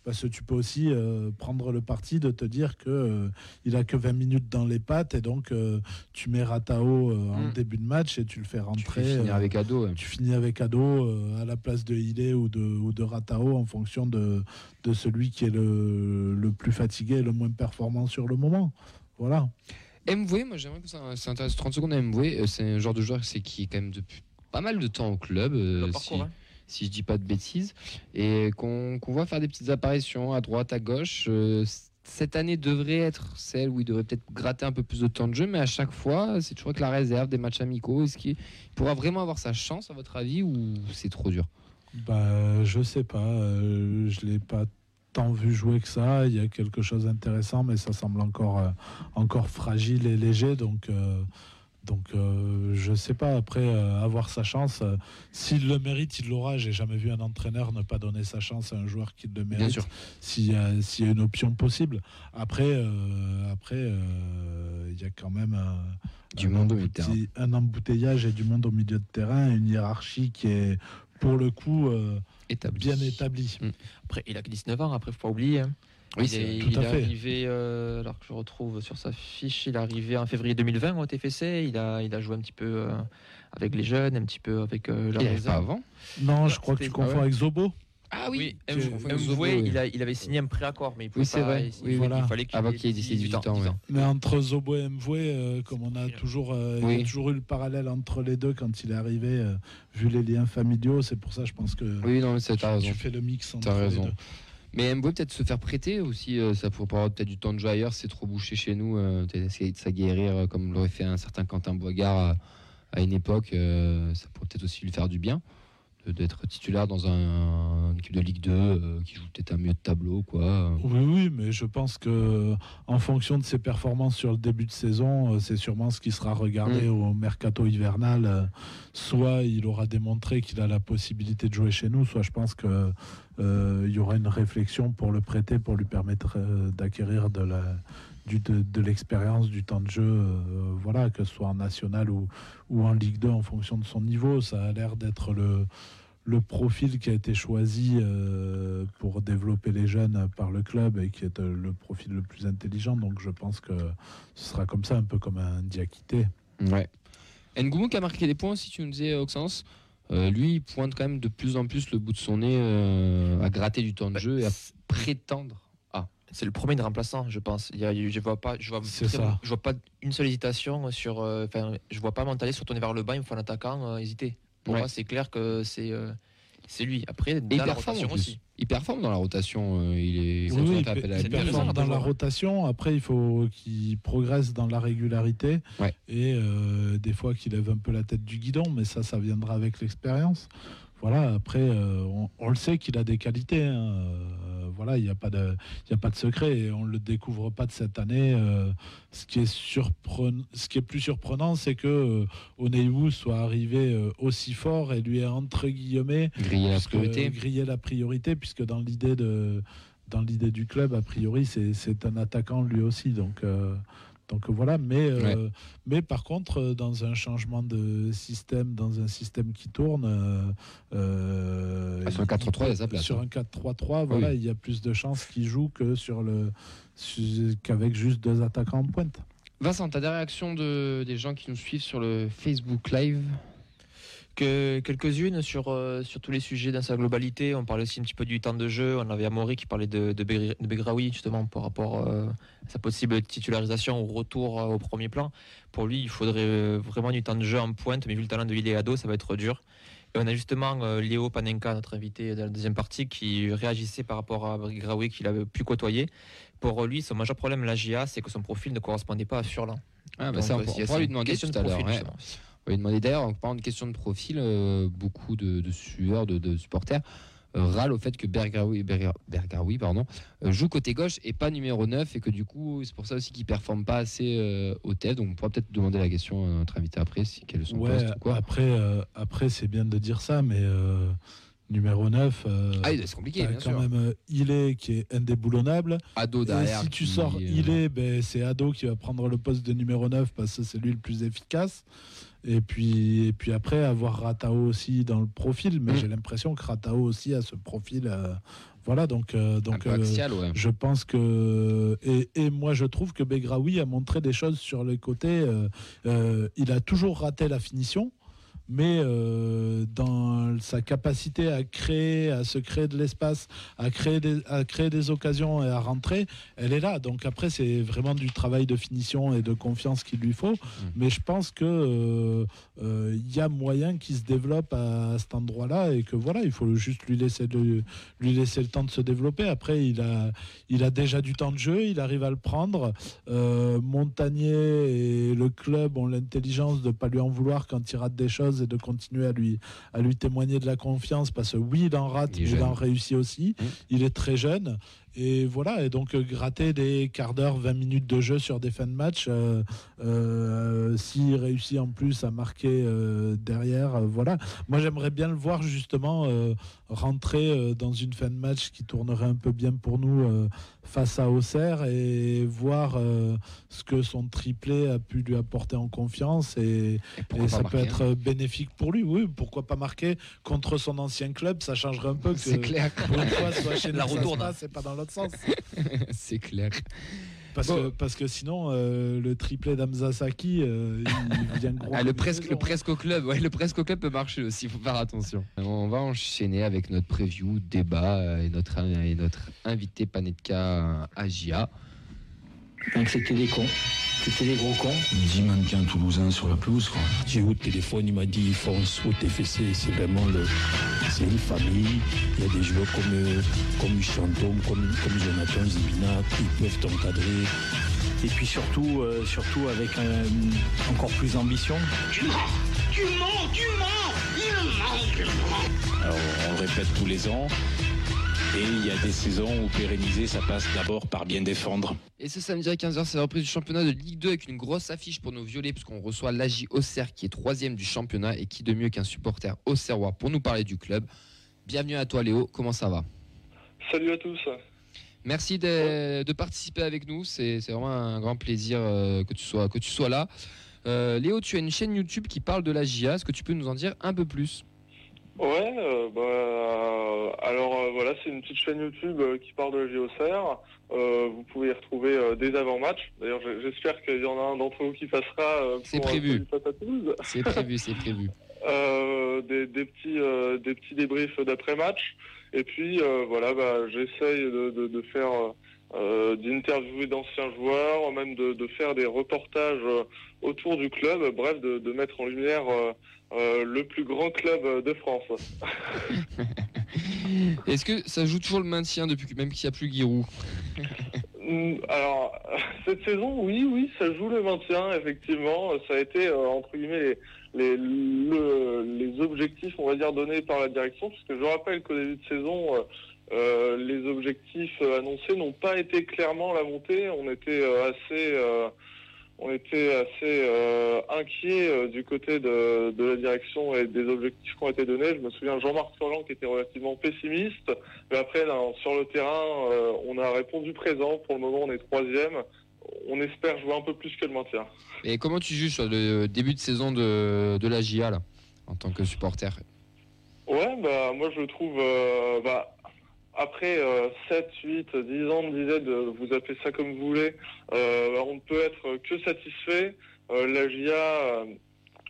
Parce que tu peux aussi euh, prendre le parti de te dire que euh, il a que 20 minutes dans les pattes et donc euh, tu mets Ratao euh, en Mm. début de match et tu le fais Tu rentrer. finir euh, avec Ado. ouais. tu finis avec Ado euh, à la place de Hile ou de, ou de Ratao en fonction de, de celui qui est le, le plus fatigué et le moins performant sur le moment. Voilà. MV, moi j'aimerais que ça s'intéresse 30 secondes à MV. Euh, C'est un genre de joueur c'est qui est quand même depuis pas mal de temps au club. euh, parcours, si, hein. si je dis pas de bêtises. Et qu'on voit faire des petites apparitions à droite, à gauche. Euh, cette année devrait être celle où il devrait peut-être gratter un peu plus de temps de jeu, mais à chaque fois, c'est toujours avec la réserve des matchs amicaux. Est-ce qu'il pourra vraiment avoir sa chance, à votre avis, ou c'est trop dur? Bah, je sais pas. euh, je l'ai pas tant vu jouer que ça. Il y a quelque chose d'intéressant, mais ça semble encore, euh, encore fragile et léger. Donc, euh, donc euh, je sais pas. Après, avoir sa chance, s'il le mérite, il l'aura. J'ai jamais vu un entraîneur ne pas donner sa chance à un joueur qui le mérite. Bien sûr. S'il y, a- s'il y a une option possible. Après, après, il y a quand même un, Du un monde au milieu de embouteillage- un embouteillage et du monde au milieu de terrain, une hiérarchie qui est pour le coup Établi. bien établie. Après, il a que 19 ans, après, faut pas oublier. hein. Oui, il c'est est, tout il à est fait. arrivé, euh, alors que je retrouve sur sa fiche, il est arrivé en février 2020 au TFC. Il a, il a joué un petit peu euh, avec les jeunes, un petit peu avec euh, la Il pas avant? Non, je Ah, crois que tu confonds ah ouais. avec Zobo. Ah Oui, Zobo, Mvoué, oui. il, a- il avait signé un préaccord, mais il pouvait Oui, c'est pas- vrai. il- Oui, il voilà. fallait qu'il ait qu'il ait 18 ans, 10 ouais. Mais entre Zobo et Mvoué, euh, comme on a Oui. toujours, euh, il y Oui. a toujours eu le parallèle entre les deux quand il est arrivé, euh, vu les liens familiaux, c'est pour ça je pense que Oui, non, mais c'est- tu, t'as raison. tu fais le mix entre T'as les raison. deux. Mais MBO peut-être se faire prêter aussi, euh, ça pourrait avoir peut-être du temps de jeu ailleurs, c'est trop bouché chez nous, euh, peut-être essayer de s'aguerrir euh, comme l'aurait fait un certain Quentin Boigard à, à une époque, euh, ça pourrait peut-être aussi lui faire du bien d'être titulaire dans un, une équipe de Ligue 2 euh, qui joue peut-être un mieux de tableau quoi. Oui, oui, mais je pense que en fonction de ses performances sur le début de saison, euh, c'est sûrement ce qui sera regardé Mm. au mercato hivernal. Euh, Soit il aura démontré qu'il a la possibilité de jouer chez nous, soit je pense que il y aura une réflexion pour le prêter, pour lui permettre d'acquérir de la du- de, de l'expérience, du temps de jeu, euh, voilà, que ce soit en national ou, ou en Ligue 2 en fonction de son niveau. Ça a l'air d'être le, le profil qui a été choisi euh, pour développer les jeunes par le club et qui est euh, le profil le plus intelligent. Donc je pense que ce sera comme ça, un peu comme un Diakité. Ouais. Ngoumou qui a marqué des points, si tu nous disais, Oxens, euh, lui, il pointe quand même de plus en plus le bout de son nez euh, à gratter du temps de Bah, jeu et à prétendre. C'est le premier de remplaçant, je pense. Il y a- je vois pas, je vois, C'est très- ça. je vois pas une seule hésitation sur. euh, Enfin, je vois pas Montalé se retourner vers le bas, il me faut un attaquant euh, hésiter. Pour Ouais. moi, c'est clair que c'est euh, c'est lui. Après, dans il la rotation aussi. Il performe dans la rotation. euh, il est. Oui, oui, il, il performe dans la rotation. Après, il faut qu'il progresse dans la régularité Ouais. et euh, des fois qu'il lève un peu la tête du guidon, mais ça, ça viendra avec l'expérience. Voilà, après, euh, on, on le sait qu'il a des qualités. hein. Euh, voilà, il n'y a, pas de- y a pas de secret et on ne le découvre pas de cette année. Euh, ce, qui est surprenant, ce qui est plus surprenant, c'est que euh, soit arrivé euh, aussi fort et lui ait entre guillemets griller la priorité. griller la priorité, puisque dans l'idée de dans l'idée du club, a priori, c'est c'est un attaquant lui aussi. Donc, donc voilà. Mais, euh, mais par contre, euh, dans un changement de système, dans un système qui tourne, euh, Ah, sur le 4-3, il y a sa place, Sur un 4-3-3, voilà, Oui. il y a plus de chances qu'il joue que sur le qu'avec juste deux attaquants en pointe. Vincent, tu as des réactions de, des gens qui nous suivent sur le Facebook Live? Que quelques-unes sur, euh, sur tous les sujets dans sa globalité. On parlait aussi un petit peu du temps de jeu. On avait Amaury qui parlait de, de, Begr- de Begraoui, justement, par rapport euh, à sa possible titularisation ou retour euh, au premier plan. Pour lui, il faudrait vraiment du temps de jeu en pointe, mais vu le talent de l'Iléado, ça va être dur. Et on a justement Léo Panenka, notre invité dans la deuxième partie, qui réagissait par rapport à Begraoui qu'il avait pu côtoyer. Pour lui, son majeur problème, la GIA, c'est que son profil ne correspondait pas à Furlan. Ah, bah Donc, ça, on on pourra lui une demander question tout de à l'heure. On va lui demander d'ailleurs, en parlant de question de profil, euh, beaucoup de, de sueurs, de, de supporters euh, râlent au fait que Bergaroui, Berga- Bergaroui, pardon, euh, joue côté gauche et pas numéro 9 et que du coup, c'est pour ça aussi qu'il performe pas assez au TEF. Donc on pourra peut-être demander la question à notre invité après, si, quel est son Ouais, poste ou quoi. après, après c'est bien de dire ça, mais numéro 9, euh, Ah, c'est compliqué, bien quand sûr. même euh, Ilé qui est indéboulonnable. Ado Et derrière. si tu sors euh, Ilé, ben, c'est Ado qui va prendre le poste de numéro 9 parce que c'est lui le plus efficace. Et puis, et puis après, avoir Ratao aussi dans le profil, mais Mm. j'ai l'impression que Ratao aussi a ce profil. euh, voilà, donc, euh, donc euh, axial, ouais. je pense que. Et, et moi, je trouve que Begraoui a montré des choses sur les côtés. euh, il a toujours raté la finition, mais euh, dans sa capacité à créer, à se créer de l'espace, à créer, des, à créer des occasions et à rentrer, elle est là. Donc après, c'est vraiment du travail de finition et de confiance qu'il lui faut. Mais je pense que euh, euh, il y a moyen qu'il se développe à, cet endroit-là et que voilà, il faut juste lui laisser le, lui laisser le temps de se développer. Après, il a, il a déjà du temps de jeu, il arrive à le prendre. Euh, Montagnier et le club ont l'intelligence de ne pas lui en vouloir quand il rate des choses et de continuer à lui, à lui témoigner de la confiance parce que oui, il en rate, Il il en réussit aussi. Mmh. Il est très jeune. Et voilà, et donc euh, gratter des quarts d'heure, 20 minutes de jeu sur des fins de match, euh, euh, s'il réussit en plus à marquer euh, derrière, voilà. Moi j'aimerais bien le voir justement rentrer dans une fin de match qui tournerait un peu bien pour nous face à Auxerre et voir ce que son triplé a pu lui apporter en confiance et, ça peut être euh, bénéfique pour lui. Oui, pourquoi pas marquer contre son ancien club, ça changerait un peu hein. que C'est clair. pour une fois soit chez La retourne. passe et pas dans l'autre sens. c'est clair. Parce, Bon. que, parce que sinon, euh, le triplé d'Amza Saki, euh, il vient gros. Ah, le presque, le presque au club, ouais, le presque au club peut marcher aussi, il faut faire attention. On va enchaîner avec notre preview, débat et notre, et notre invité Panetka Agia. Donc c'était des cons. C'était des gros cons. 10 mannequins toulousains sur la pelouse. quoi. J'ai eu au téléphone, il m'a dit fonce au TFC, c'est vraiment le. C'est une famille. Il y a des joueurs comme, euh, comme Chantom, comme, comme Jonathan Zibina, qui peuvent t'encadrer. Et puis surtout, euh, surtout avec euh, encore plus d'ambition. Tu mens Tu mens Tu mens Il ment, il ment Alors, on le répète tous les ans. Et il y a des saisons où pérenniser, ça passe d'abord par bien défendre. Et ce samedi à 15h, c'est la reprise du championnat de Ligue 2 avec une grosse affiche pour nos violets, puisqu'on reçoit l'AJ Auxerre qui est troisième du championnat et qui de mieux qu'un supporter auxerrois pour nous parler du club. Bienvenue à toi Léo, comment ça va? Salut à tous. Merci de, de participer avec nous, c'est vraiment un grand plaisir euh, que, tu sois, que tu sois là. Euh, Léo, tu as une chaîne YouTube qui parle de la GIA, est-ce que tu peux nous en dire un peu plus? Ouais, euh, bah, euh, alors euh, voilà, c'est une petite chaîne YouTube euh, qui parle de la JOCR. Vous pouvez y retrouver des avant-matchs. D'ailleurs, j'espère qu'il y en a un d'entre vous qui passera C'est pour, prévu. C'est prévu, c'est prévu. Des, des petits, des petits débriefs d'après-match. Et puis voilà, bah, j'essaye de, de, de faire, euh, d'interviewer d'anciens joueurs, même de, de faire des reportages euh, autour du club. Bref, de, de mettre en lumière euh, le plus grand club de France. Est-ce que ça joue toujours le maintien depuis même qu'il n'y a plus Giroud Alors, cette saison, oui, oui, ça joue le maintien, effectivement. Ça a été, euh, entre guillemets, les, les, le- les objectifs, on va dire, donnés par la direction, puisque je rappelle qu'au début de saison, euh, les objectifs euh, annoncés n'ont pas été clairement la montée. On était euh, assez... euh, on était assez euh, inquiets euh, du côté de, de la direction et des objectifs qui ont été donnés. Je me souviens Jean-Marc Furlan qui était relativement pessimiste. Mais après, là, sur le terrain, on a répondu présent. Pour le moment, on est troisième. On espère jouer un peu plus que le maintien. Et comment tu juges sur le début de saison de, de la GIA là, en tant que supporter? Ouais, bah moi je trouve, euh, bah, après euh, 7, 8, 10 ans de disette, vous appelez ça comme vous voulez, euh, on ne peut être que satisfait. Euh, la GIA, euh,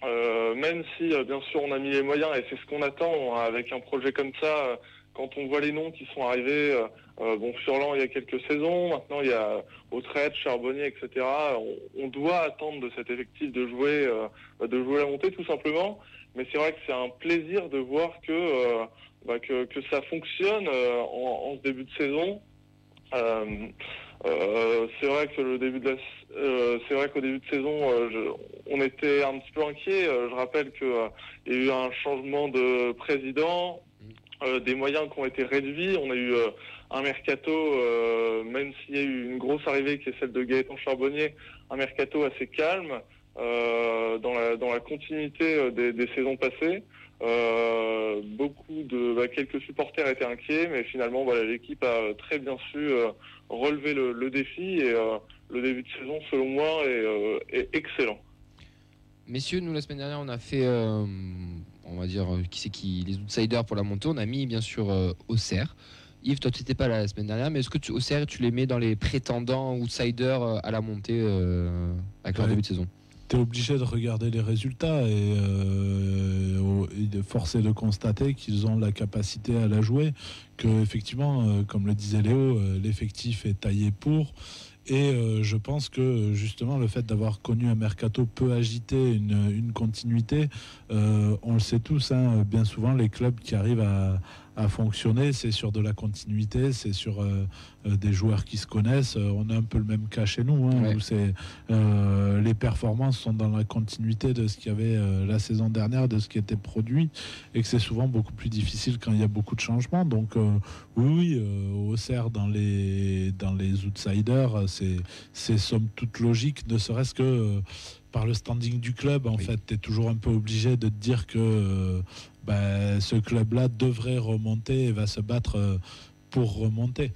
euh, même si euh, bien sûr on a mis les moyens, et c'est ce qu'on attend avec un projet comme ça, quand on voit les noms qui sont arrivés, bon Furlan il y a quelques saisons, maintenant il y a Autrette, Charbonnier, etc. On, on doit attendre de cet effectif de jouer, de jouer la montée tout simplement. Mais c'est vrai que c'est un plaisir de voir que, bah, que, ça fonctionne euh, en, début de saison. Euh, Euh, c'est vrai que le début de c'est vrai qu'au début de saison, on était un petit peu inquiet. Je rappelle que euh, il y a eu un changement de président, des moyens qui ont été réduits. On a eu un mercato, même s'il y a eu une grosse arrivée qui est celle de Gaëtan Charbonnier, un mercato assez calme dans la dans la continuité euh, des, des saisons passées. Euh, beaucoup de bah, quelques supporters étaient inquiets, mais finalement voilà l'équipe a très bien su euh, relever le, le défi et euh, le début de saison selon moi est, euh, est excellent. Messieurs, nous la semaine dernière, on a fait, euh, on va dire, euh, qui c'est qui, les outsiders pour la montée. On a mis bien sûr euh, Auxerre. Yves, toi, tu n'étais pas là la semaine dernière, mais est-ce que tu, Auxerre, tu les mets dans les prétendants outsiders euh, à la montée euh, avec leur Ouais. début de saison? Obligé de regarder les résultats et, euh, et de forcer de constater qu'ils ont la capacité à la jouer, que effectivement, euh, comme le disait Léo, euh, l'effectif est taillé pour. Et euh, je pense que justement le fait d'avoir connu un mercato peu agité, une, une continuité, on le sait tous, hein, bien souvent les clubs qui arrivent à, à fonctionner, c'est sur de la continuité, c'est sur euh, euh, des joueurs qui se connaissent. Euh, on a un peu le même cas chez nous, hein, Ouais. où c'est euh, les performances sont dans la continuité de ce qu'il y avait euh, la saison dernière, de ce qui était produit, et que c'est souvent beaucoup plus difficile quand il y a beaucoup de changements. Donc oui, oui, euh, Auxerre dans les dans les outsiders, c'est c'est somme toute logique, ne serait-ce que par le standing du club, en fait, tu es toujours un peu obligé de te dire que ben, ce club-là devrait remonter et va se battre euh, pour remonter.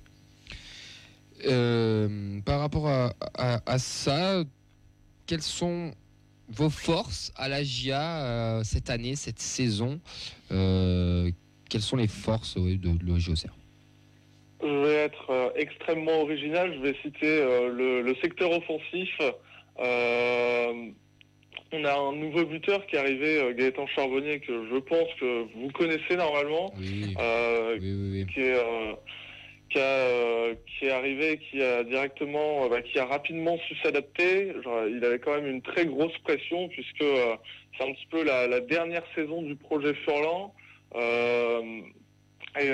Euh, par rapport à, à- à ça, quelles sont vos forces à la GIA euh, cette année, cette saison Euh, Quelles sont les forces de, de l'OSG Auxerre Je vais être euh, extrêmement original. Je vais citer euh, le, le secteur offensif. On a un nouveau buteur qui est arrivé, euh, Gaëtan Charbonnier, que je pense que vous connaissez normalement, euh, qui est euh, qui, a, qui est arrivé, qui a directement, bah, qui a rapidement su s'adapter. Il avait quand même une très grosse pression puisque euh, c'est un petit peu la, la dernière saison du projet Furlan. Et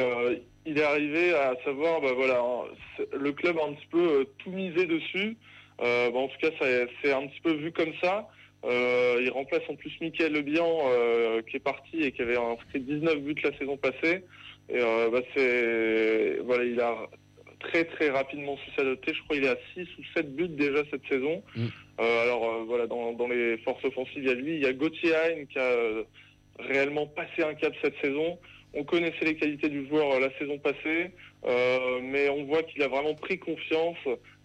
il est arrivé à savoir, bah, voilà, hein, le club a un petit peu tout misé dessus. Bah, en tout cas, c'est un petit peu vu comme ça. Euh, il remplace en plus Mickaël Lebihan euh, qui est parti et qui avait inscrit 19 buts la saison passée. Et euh, bah, c'est voilà, il a très très rapidement su s'adapter. Je crois qu'il est à 6 ou 7 buts déjà cette saison. Euh, alors voilà, dans, dans les forces offensives, il y a lui, il y a Gauthier Hein qui a réellement passé un cap cette saison. On connaissait les qualités du joueur la saison passée, euh, mais on voit qu'il a vraiment pris confiance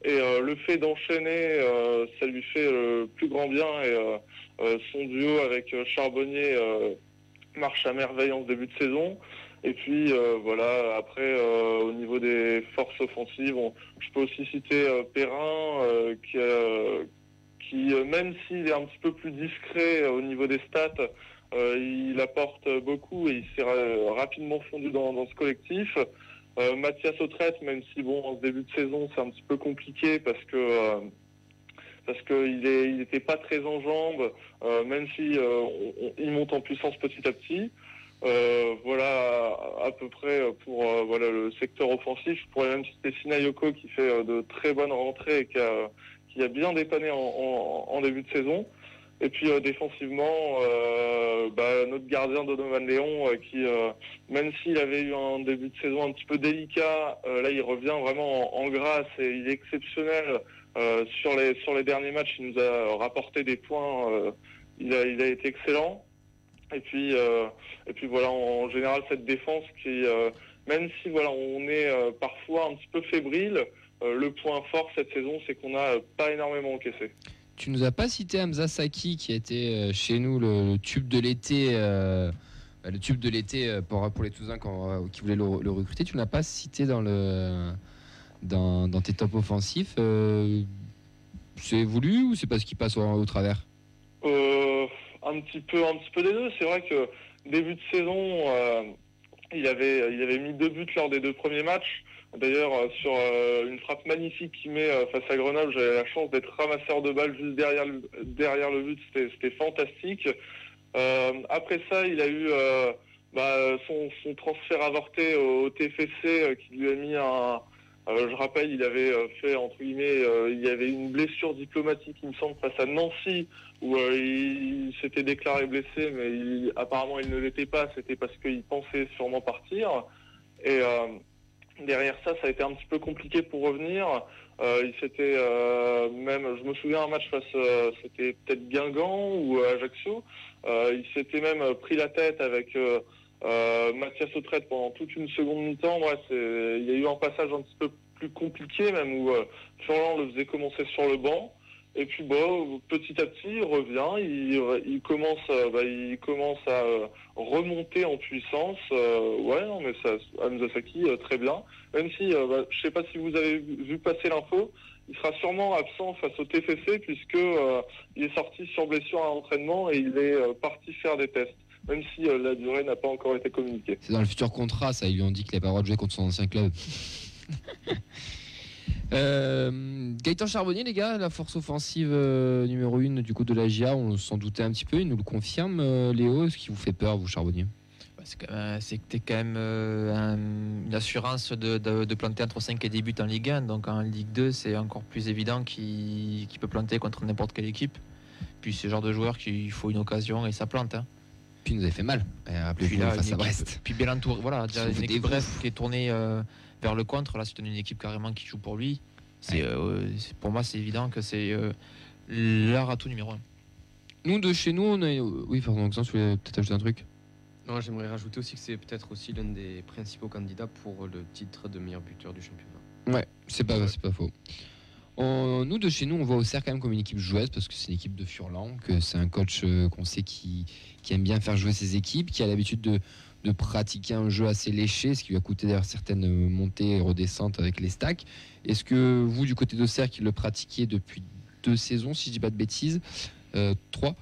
et euh, le fait d'enchaîner, euh, ça lui fait le plus grand bien et son duo avec Charbonnier marche à merveille en ce début de saison. Et puis voilà, après au niveau des forces offensives, je peux aussi citer Perrin qui, même s'il est un petit peu plus discret au niveau des stats, il apporte beaucoup et il s'est ra- rapidement fondu dans ce collectif. Euh, Mathias Autrette, même si bon en début de saison c'est un petit peu compliqué parce que euh, qu'il n'était pas très en jambes, euh, même si il monte en puissance petit à petit. Voilà à, peu près pour voilà le secteur offensif. Je pourrais même citer Sinayoko qui fait de très bonnes rentrées et qui a, bien dépanné en début de saison. Et puis euh, défensivement, euh, bah, notre gardien Donovan Léon, euh, qui même s'il avait eu un début de saison un petit peu délicat, là il revient vraiment en, en grâce et il est exceptionnel. Sur les sur les derniers matchs, il nous a rapporté des points. il a il a été excellent. Et puis et puis voilà en général cette défense qui même si voilà on est parfois un petit peu fébrile, le point fort cette saison c'est qu'on a euh, pas énormément encaissé. Tu nous as pas cité Hamza Saki qui a été euh, chez nous le, tube de l'été. euh, bah, le tube de l'été euh, pour, pour les Toulousains qui voulaient le, recruter. Tu ne l'as pas cité dans, le, dans, tes top offensifs. c'est voulu ou c'est parce qu'il passe au, travers? Euh, un petit peu, un petit peu des deux. C'est vrai que début de saison, il avait, il avait mis deux buts lors des deux premiers matchs. D'ailleurs, euh, sur euh, une frappe magnifique qu'il met euh, face à Grenoble, j'avais la chance d'être ramasseur de balles juste derrière le, but. C'était, fantastique. Après ça, il a eu bah, son, transfert avorté au, TFC qui lui a mis un, je rappelle, il avait fait, entre guillemets, il y avait une blessure diplomatique, il me semble, face à Nancy, où il, s'était déclaré blessé, mais apparemment il ne l'était pas, c'était parce qu'il pensait sûrement partir. Derrière ça, ça a été un petit peu compliqué pour revenir. Euh, il s'était euh, même, je me souviens un match face, euh, c'était peut-être Guingamp ou Ajaccio. Il s'était même pris la tête avec Mathias Autrette pendant toute une seconde mi-temps. Ouais, il y a eu un passage un petit peu plus compliqué même où Furlan le faisait commencer sur le banc. Et puis bon, petit à petit, il revient, il, il commence, bah, il commence à euh, remonter en puissance. Euh, ouais, non, mais ça, Hamza Saki, euh, très bien. Même si, euh, bah, je sais pas si vous avez vu passer l'info, il sera sûrement absent face au TFC puisque euh, il est sorti sur blessure à l'entraînement et il est euh, parti faire des tests, même si euh, la durée n'a pas encore été communiquée. C'est dans le futur contrat, ça. Ils lui ont dit qu'il n'avait pas le droit de jouer contre son ancien club. Euh, Gaëtan Charbonnier, les gars, la force offensive euh, numéro 1 du coup de la GIA, on s'en doutait un petit peu, il nous le confirme. euh, Léo, ce qui vous fait peur, vous, Charbonnier? Bah, c'est quand même- c'est que t'es quand même euh, un- une assurance de, de- de planter entre 5 et 10 buts en Ligue 1. Donc en Ligue 2, c'est encore plus évident qu'il peut planter contre n'importe quelle équipe. Puis c'est le genre de joueur qu'il faut une occasion et ça plante. hein. Puis il nous avait fait mal. Rappelez-vous face à Brest. Puis bien entouré. Voilà, déjà une équipe. Brest qui est tournée euh, vers le contre. Là, c'est une équipe carrément qui joue pour lui. C'est, euh, pour moi, c'est évident que c'est euh, leur atout numéro 1. Nous, de chez nous, on est. Oui, pardon, Maxence, tu voulais peut-être ajouter un truc? Non, j'aimerais rajouter aussi que c'est peut-être aussi l'un des principaux candidats pour le titre de meilleur buteur du championnat. Ouais, c'est pas, c'est pas faux. On- nous, de chez nous, on voit Auxerre quand même comme une équipe joueuse parce que c'est une équipe de Furlan, que c'est un coach euh, qu'on sait qui, qui aime bien faire jouer ses équipes, qui a l'habitude de, de pratiquer un jeu assez léché, ce qui lui a coûté d'ailleurs certaines montées et redescentes avec les stacks. Est-ce que vous, du côté d'Auxerre, qui le pratiquiez depuis deux saisons, si je dis pas de bêtises, euh, trois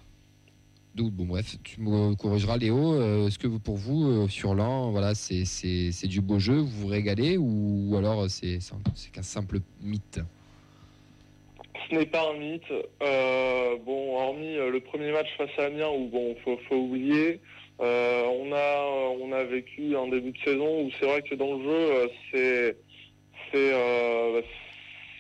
donc, bon, bref, tu me corrigeras, Léo. Euh, Est-ce que pour vous, euh, Furlan, voilà, c'est du beau jeu, vous vous régalez, ou, alors c'est c'est un- c'est qu'un simple mythe? Ce n'est pas un mythe. Bon, hormis le premier match face à Amiens, où bon, faut oublier, euh, on a on a vécu un début de saison où c'est vrai que dans le jeu, euh, c'est euh,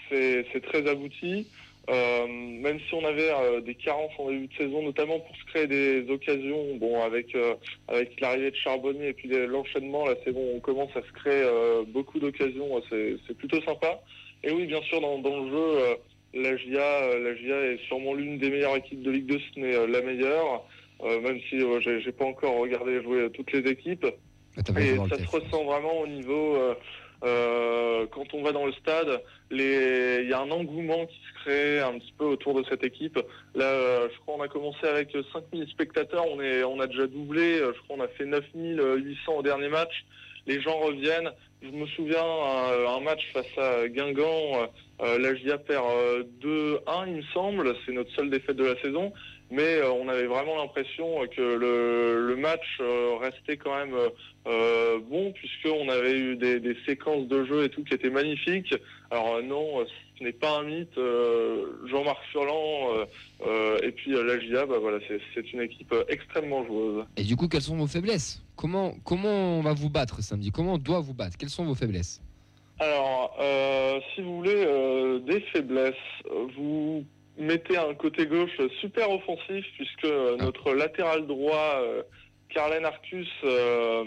c'est c'est très abouti. Euh, même si on avait euh, des carences en début de saison, notamment pour se créer des occasions, bon avec euh, avec l'arrivée de Charbonnier et puis l'enchaînement, là c'est bon, on commence à se créer euh, beaucoup d'occasions, c'est plutôt sympa. Et oui, bien sûr, dans, dans le jeu, euh, la GIA, euh, la GIA est sûrement l'une des meilleures équipes de Ligue 2, ce n'est euh, la meilleure, euh, même si euh, j'ai j'ai pas encore regardé jouer euh, toutes les équipes. été Et ça se ressent vraiment au niveau, euh, euh, quand on va dans le stade, les- il y a un engouement qui se crée un petit peu autour de cette équipe. Là, euh, je crois qu'on a commencé avec 5000 spectateurs, on, est, on a déjà doublé, euh, je crois qu'on a fait 9800 au dernier match. Les gens reviennent. Je me souviens un, un match face à Guingamp, euh, euh, la GIA perd euh, 2-1, il me semble, c'est notre seule défaite de la saison, mais euh, on avait vraiment l'impression euh, que le, le match euh, restait quand même euh, bon, puisqu'on avait eu des, des séquences de jeu et tout qui étaient magnifiques. Alors non, ce n'est pas un mythe. Jean-Marc Furlan euh, et puis la GIA, bah, voilà, c'est- une équipe extrêmement joueuse. Et du coup, quelles sont vos faiblesses? Comment, comment on va vous battre samedi? Comment on doit vous battre? Quelles sont vos faiblesses? Alors, euh, si vous voulez euh, des faiblesses, vous mettez un côté gauche super offensif puisque euh, notre latéral droit, euh, Carlen Arcus, euh,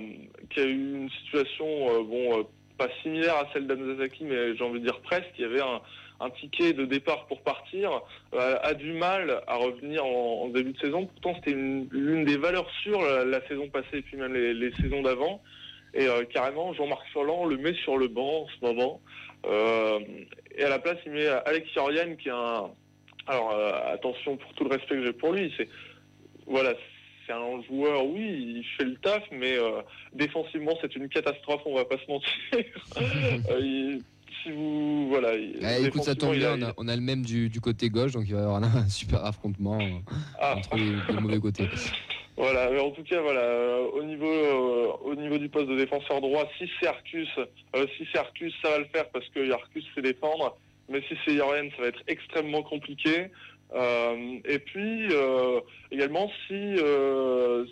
qui a eu une situation bon pas similaire à celle d'Amzazaki, mais j'ai envie de dire presque. Il y avait un, un ticket de départ pour partir, a du mal à revenir en, en début de saison. Pourtant, c'était une- l'une des valeurs sûres la, la saison passée et puis même les, les saisons d'avant. Et euh, carrément, Jean-Marc Furlan le met sur le banc en ce moment. Euh, et à la place, il met Alex Yorian, qui est un. Alors, euh, attention pour tout le respect que j'ai pour lui, c'est. Voilà, c'est un joueur, oui, il fait le taf, mais euh, défensivement, c'est une catastrophe, on va pas se mentir. Euh, il- si vous. Voilà. il- Ah, Écoute, ça tombe bien, a- on a, on a le même du, du côté gauche, donc il va y avoir un, super affrontement Ah. entre les, les mauvais côtés. Voilà, mais en tout cas, voilà, euh, au niveau, euh, au niveau du poste de défenseur droit, si c'est Arcus, euh, si c'est Arcus, ça va le faire parce que Arcus sait défendre, mais si c'est Yorian, ça va être extrêmement compliqué. Euh, et puis euh, également si, euh,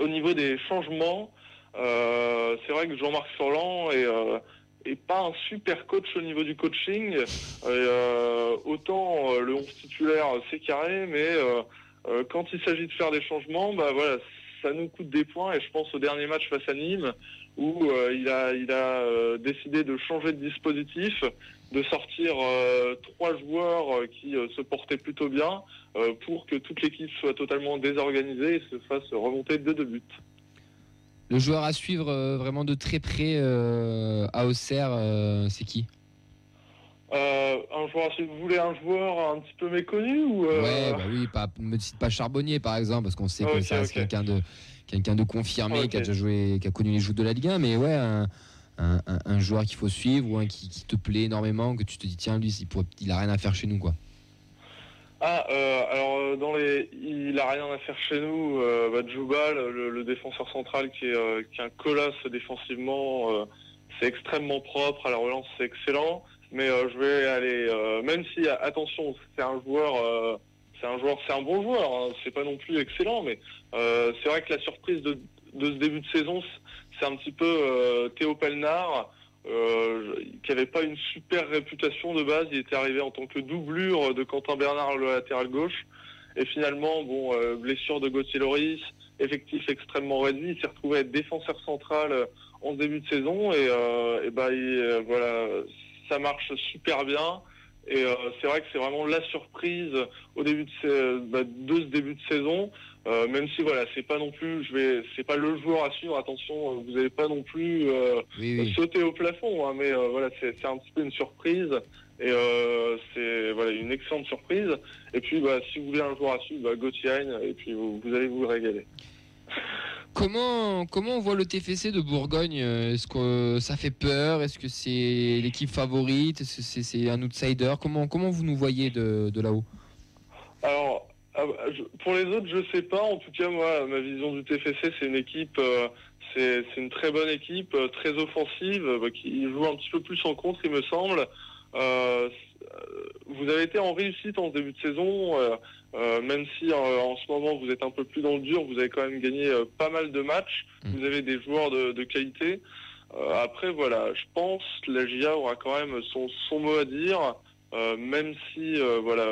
au niveau des changements, c'est vrai que Jean-Marc Furlan est, pas un super coach au niveau du coaching. Autant le 11 titulaire c'est carré, mais quand il s'agit de faire des changements, bah voilà, ça nous coûte des points. Et je pense au dernier match face à Nîmes où euh, il a, il a euh, décidé de changer de dispositif, de sortir euh, trois joueurs qui se portaient plutôt bien pour que toute l'équipe soit totalement désorganisée et se fasse remonter de deux buts. Le joueur à suivre vraiment de très près à Auxerre, c'est qui? Euh, un joueur, si vous voulez un joueur un petit peu méconnu ou euh, Ouais, bah oui, pas, me cite pas Charbonnier par exemple, parce qu'on sait que Ok, ça reste ok. quelqu'un de quelqu'un de confirmé, qui a déjà joué, qui a connu les joutes de la Ligue 1, mais ouais, un, un- un- un joueur qu'il faut suivre ou un qui, qui te plaît énormément, que tu te dis tiens lui, il, pourrait- il a rien à faire chez nous quoi. Ah, euh, alors euh, dans les, il a rien à faire chez nous. Euh, bah, Djoubal, le, le défenseur central qui est, euh, qui est un colosse défensivement, c'est extrêmement propre. À la relance, c'est excellent. Mais je vais aller, même si attention, c'est un joueur, c'est un joueur, c'est un bon joueur. hein, c'est pas non plus excellent, mais euh, c'est vrai que la surprise de, de ce début de saison, c'est un petit peu euh, Théo Pelnard. euh, qui n'avait pas une super réputation de base. Il était arrivé en tant que doublure de Quentin Bernard, le latéral gauche. Et finalement, bon, euh, blessure de Gauthier Loris, effectif extrêmement réduit. Il s'est retrouvé être défenseur central euh, en début de saison. Et, euh, bah, il, voilà, ça marche super bien. Et euh, c'est vrai que c'est vraiment la surprise au début de, ce, bah, de ce début de saison. Euh, même si voilà, c'est pas non plus, je vais, c'est pas le joueur à suivre. Attention, euh, vous n'allez pas non plus euh, Oui, oui. sauter au plafond, hein, mais voilà, c'est c'est un petit peu une surprise. Et c'est voilà une excellente surprise. Et puis, bah, si vous voulez un joueur à suivre, bah, Gauthier Hein, et puis vous, vous allez vous régaler. Comment, on voit le TFC de Bourgogne euh, Est-ce que ça fait peur Est-ce que c'est l'équipe favorite Est-ce que c'est un outsider comment, vous nous voyez de, là-haut? Alors, ah bah, pour les autres, je sais pas. En tout cas, moi, ma vision du TFC, c'est une équipe, euh, très bonne équipe, euh, très offensive, bah, qui joue un petit peu plus en contre, il me semble. Vous avez été en réussite en début de saison, euh, même si euh, en ce moment vous êtes un peu plus dans le dur, vous avez quand même gagné euh, pas mal de matchs. Vous avez des joueurs de, de qualité. Après, voilà, je pense que la GIA aura quand même son, son mot à dire. Même si, voilà,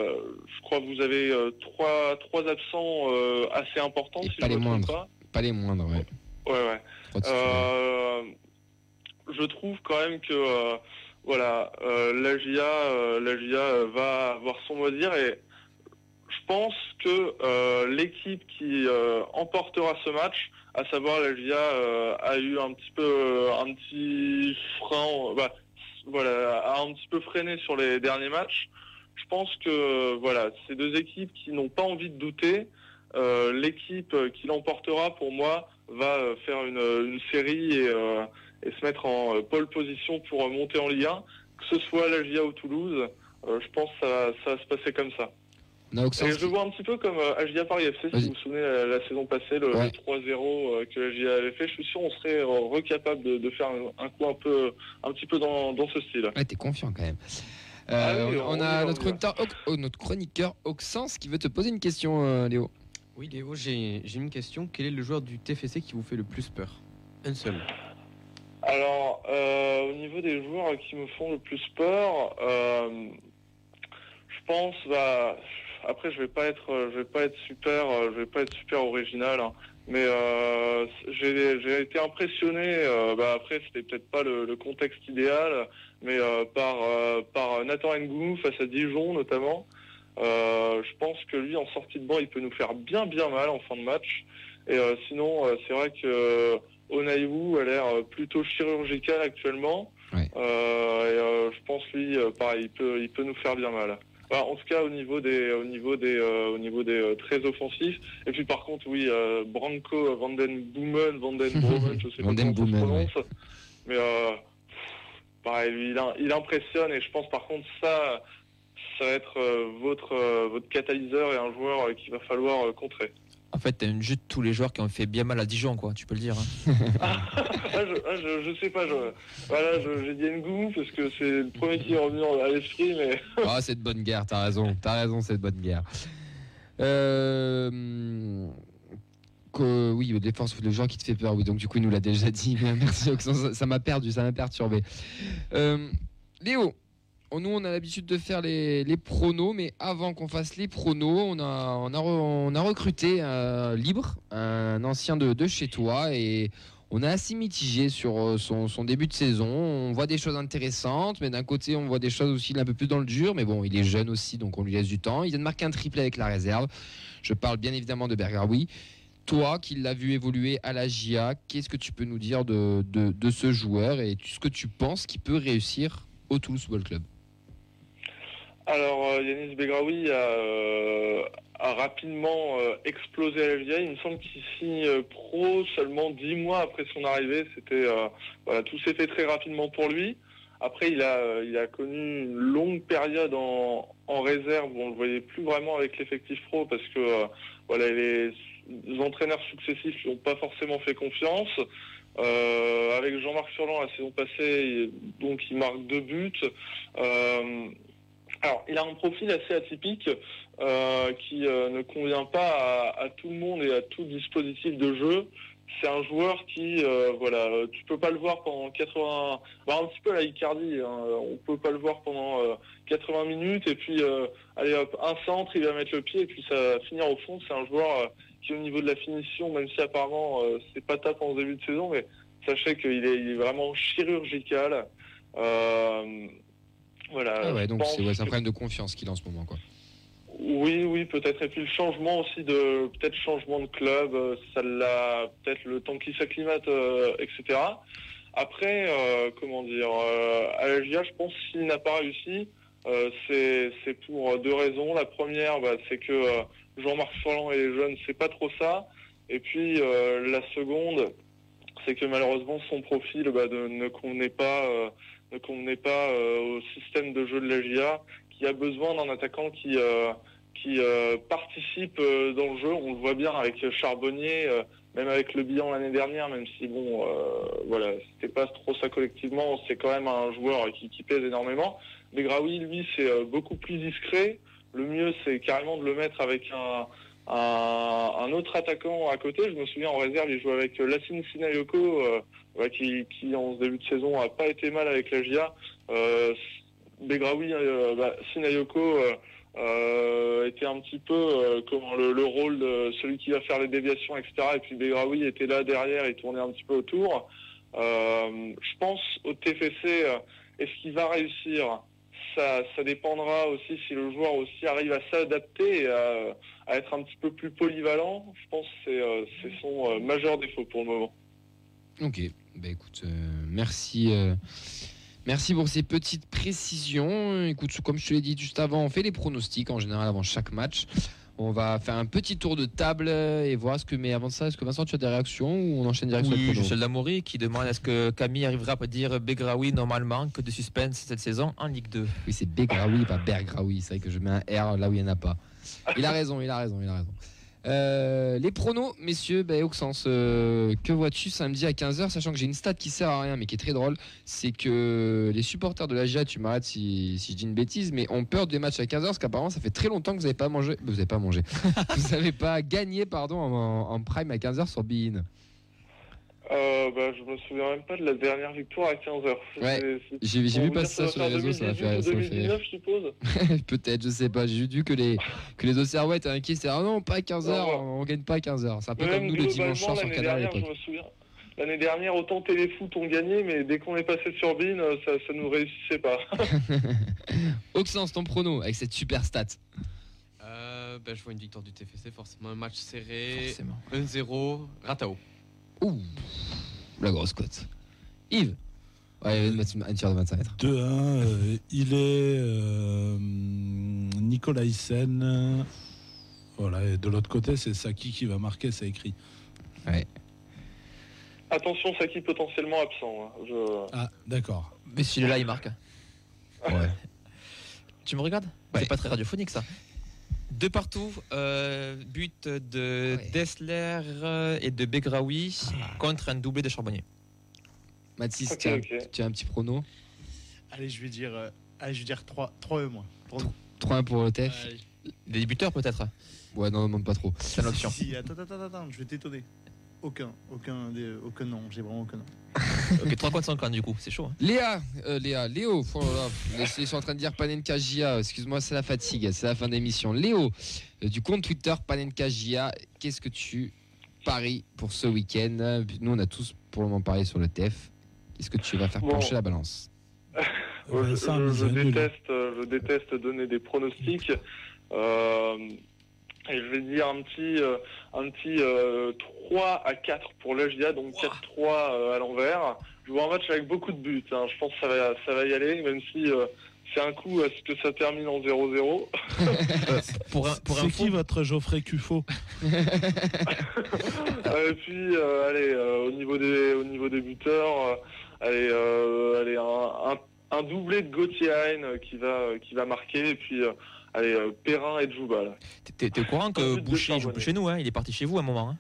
je crois que vous avez trois, trois absents assez importants, si Pas je les moindres. pas. Pas les moindres, ouais. Ouais, je trouve quand même que voilà, la GIA, la GIA va avoir son mot à dire et pense que euh, l'équipe qui euh, emportera ce match, à savoir la GIA, euh, a eu un petit peu euh, un petit frein, bah, voilà, a un petit peu freiné sur les derniers matchs. Je pense que voilà, ces deux équipes qui n'ont pas envie de douter, l'équipe qui l'emportera pour moi va faire une, série et, se mettre en pole position pour monter en Ligue 1, que ce soit la GIA ou Toulouse. je pense que ça va se passer comme ça. Et je vois un petit peu comme euh, AGIA Paris FC, si vous vous souvenez la, la saison passée, le, Ouais. le 3-0 euh, que AGIA avait fait. Je suis sûr on serait euh, recapable de, de faire un, un coup un peu, un petit peu dans, dans ce style. Ouais, t'es confiant quand même. Euh, Ah oui, on, a notre chroniqueur, oh, notre chroniqueur Oxens qui veut te poser une question, euh, Léo. Oui, Léo, j'ai j'ai une question. Quel est le joueur du TFC qui vous fait le plus peur? Un seul. Alors, euh, au niveau des joueurs qui me font le plus peur, euh, je pense, bah, après je vais pas être, euh, je vais pas être super, euh, je vais pas être super original, hein, mais euh, j'ai été impressionné. euh, bah, après, c'était peut-être pas le, le contexte idéal, mais euh, par par Nathan Ngoumou face à Dijon notamment. Je pense que lui, en sortie de banc, il peut nous faire bien bien mal en fin de match. Et sinon, c'est vrai que Onaïwu a l'air plutôt chirurgical actuellement. Et je pense lui, pareil, il peut, il peut nous faire bien mal. En tout cas, au niveau des, au niveau des, euh, au niveau des euh, très offensifs. Et puis par contre, oui, euh, Branco Vandenboomen, Vandenbromen, je sais pas comment ça se prononce. Mais euh, pareil, lui, il, il impressionne. Et je pense par contre ça, ça va être euh, votre, euh, votre catalyseur et un joueur euh, qu'il va falloir euh, contrer. En fait, t'as une jeu de tous les joueurs qui ont fait bien mal à Dijon, quoi. Tu peux le dire. hein. Ah, je, ah, je, je sais pas, je, voilà, je- j'ai dit Ngou parce que c'est le premier qui est revenu à l'esprit, mais Ah, c'est de bonne guerre, t'as raison, t'as raison, c'est de bonne guerre. Euh, oui, le défense, le joueur qui te fait peur. Oui, donc du coup, il nous l'a déjà dit. Mais Merci, ça- m'a perdu, ça m'a perturbé. Euh, Léo, nous, on a l'habitude de faire les, pronos, mais avant qu'on fasse les pronos, on a, recruté libre, un ancien de, chez toi, et on est assez mitigé sur euh, son, début de saison. On voit des choses intéressantes, mais d'un côté, on voit des choses aussi un peu plus dans le dur. Mais bon, il est jeune aussi, donc on lui laisse du temps. Il vient de marquer un triplé avec la réserve. Je parle bien évidemment de Bergaroui. Toi qui l'as vu évoluer à la GIA, qu'est-ce que tu peux nous dire de, de, de ce joueur et ce que tu penses qu'il peut réussir au Toulouse Football Club? Alors, euh, Yanis Begraoui a, euh, a rapidement euh, explosé à la. Il me semble qu'il signe pro seulement dix mois après son arrivée. C'était euh, voilà, tout s'est fait très rapidement pour lui. Après, il a, il a connu une longue période en, en réserve où on le voyait plus vraiment avec l'effectif pro parce que euh, voilà, les, entraîneurs successifs lui ont pas forcément fait confiance. Euh, avec Jean-Marc Furlan la saison passée, donc il marque deux buts. Euh, alors, il a un profil assez atypique euh, qui euh, ne convient pas à, tout le monde et à tout dispositif de jeu. C'est un joueur qui, euh, voilà, tu peux pas le voir pendant 80, bah, un petit peu à la Icardi, hein, on peut pas le voir pendant euh, 80 minutes et puis, allez hop, un centre, il va mettre le pied et puis ça va finir au fond. C'est un joueur qui, au niveau de la finition, même si apparemment c'est pas top en début de saison, mais sachez qu'il est, vraiment chirurgical. Voilà. Ah ouais, donc c'est ouais, un problème de confiance qu'il a en ce moment. Quoi. oui, oui, peut-être. Et puis le changement aussi de peut-être changement de club, euh, ça l'a peut-être le temps qu'il s'acclimate, euh, etc. Après, euh, comment dire, euh, à la GIA, je pense s'il n'a pas réussi, c'est pour deux raisons. La première, bah, c'est que Jean-Marc Furlan et les jeunes, c'est pas trop ça. Et puis la seconde, c'est que malheureusement son profil bah, de- ne convenait pas, ne convenait pas euh, au système de jeu de la GIA, qui a besoin d'un attaquant qui euh, qui euh, participe dans le jeu. On le voit bien avec Charbonnier, même avec le bilan l'année dernière, même si bon, voilà, c'était pas trop ça collectivement. C'est quand même un joueur qui, qui pèse énormément. Begraoui, lui, c'est beaucoup plus discret. Le mieux, c'est carrément de le mettre avec un, un, autre attaquant à côté. Je me souviens en réserve, il jouait avec euh, Lassine Sinayoko, euh, qui, qui en ce début de saison a pas été mal avec la GIA. Euh, Begraoui, euh, bah, Sinayoko euh, euh, était un petit peu comment le, le rôle de celui qui va faire les déviations, etc. Et puis Begraoui était là derrière, il tournait un petit peu autour. Je pense au TFC, est-ce qu'il va réussir ça, dépendra aussi si le joueur aussi arrive à s'adapter et à, être un petit peu plus polyvalent. Je pense que c'est euh, son euh, majeur défaut pour le moment. Ok, bah écoute, euh, merci. Merci pour ces petites précisions. Écoute, comme je te l'ai dit juste avant, on fait les pronostics en général avant chaque match. On va faire un petit tour de table et voir ce que. Mais avant ça, est-ce que Vincent, tu as des réactions ou on enchaîne direct sur le Oui, Michel Damouri qui demande est-ce que Camille arrivera à dire Begraoui normalement que de suspense cette saison en Ligue 2 Oui, c'est Begraoui, pas Bergraoui. C'est vrai que je mets un R là où il n'y en a pas. Il a raison, il a raison, il a raison. Euh, les pronos, messieurs, bah, Auxence, euh, que vois-tu samedi à 15h, sachant que j'ai une stat qui sert à rien mais qui est très drôle, c'est que les supporters de la GIA, tu m'arrêtes si, si je dis une bêtise, mais ont peur des matchs à 15h parce qu'apparemment ça fait très longtemps que vous n'avez pas mangé, vous n'avez pas mangé, vous n'avez pas gagné pardon en, en prime à 15h sur Bein. Euh, bah, je me souviens même pas de la dernière victoire à 15h. Ouais, j'ai j'ai vu passer ça sur les réseaux, ça ça fait rire. 2019, je suppose. Peut-être, je sais pas. J'ai vu que les, que les Auxerrois étaient inquiets. C'est ah non, pas à 15h, on gagne pas à 15h. C'est un peu Mais comme nous le dimanche soir globalement, sur Canal à l'époque. L'année dernière, autant Téléfoot ont gagné, mais dès qu'on est passé sur Bean, euh, ça, ça nous réussissait pas. Auxence, ton prono avec cette super stat. Euh, ben, je vois une victoire du TFC, forcément un match serré. Forcément. 1-0, Ratao. Ouh, la grosse cote. Yves Ouais, un tir de 25 mètres. 2-1, euh, il est euh, Nicolas Hyssen. Voilà, et de l'autre côté, c'est Saki qui va marquer, c'est écrit. Ouais. Attention, Saki potentiellement absent. hein. Je... Ah, d'accord. Mais s'il est là, il marque. Ouais. Tu me regardes? C'est pas très radiophonique ça. De partout, euh, but de Dessler euh, et de Begraoui contre un doublé de Charbonnier. Mathis, tu, as, ok. tu as un petit prono? Allez, je vais dire, euh, allez, je vais dire 3, 3 E moins. Pour nous. 3-1 pour le TF. Allez. Des débuteurs peut-être? Ouais, non, non, pas trop. C'est une option. Si, si, attends, attends, attends, je vais t'étonner. Aucun, aucun, des- aucun nom, j'ai vraiment aucun nom. Ok, 3 contre 50 du coup, c'est chaud. hein. Léa, euh, Léa, Léo, oh là là, je suis en train de dire Panenka Gia, excuse-moi, c'est la fatigue, c'est la fin d'émission. Léo, euh, du compte Twitter Panenka Gia, qu'est-ce que tu paries pour ce week-end? Nous, on a tous pour le moment parié sur le TF. Est-ce que tu vas faire Bon. pencher la balance? Ouais, je, nul. déteste, euh, je déteste donner des pronostics. Euh, et je vais dire un petit, euh, un petit euh, 3 à 4 pour l'HDA, donc 4-3 euh, à l'envers. Je vois un match avec beaucoup de buts. hein. Je pense que ça va, ça va y aller, même si euh, c'est un coup à ce que ça termine en 0-0. Pour, un- pour C'est qui votre Geoffrey Euh, et puis, euh, allez, euh, au niveau des, au niveau des buteurs, euh, allez, euh, allez, un, un, un doublé de Gauthier Hein, euh, qui va, euh, qui va marquer, et puis, euh, allez, euh, Perrin et Djouba. là. t'es- au courant que Boucher joue plus chez nous, hein il est parti chez vous à un moment. Hein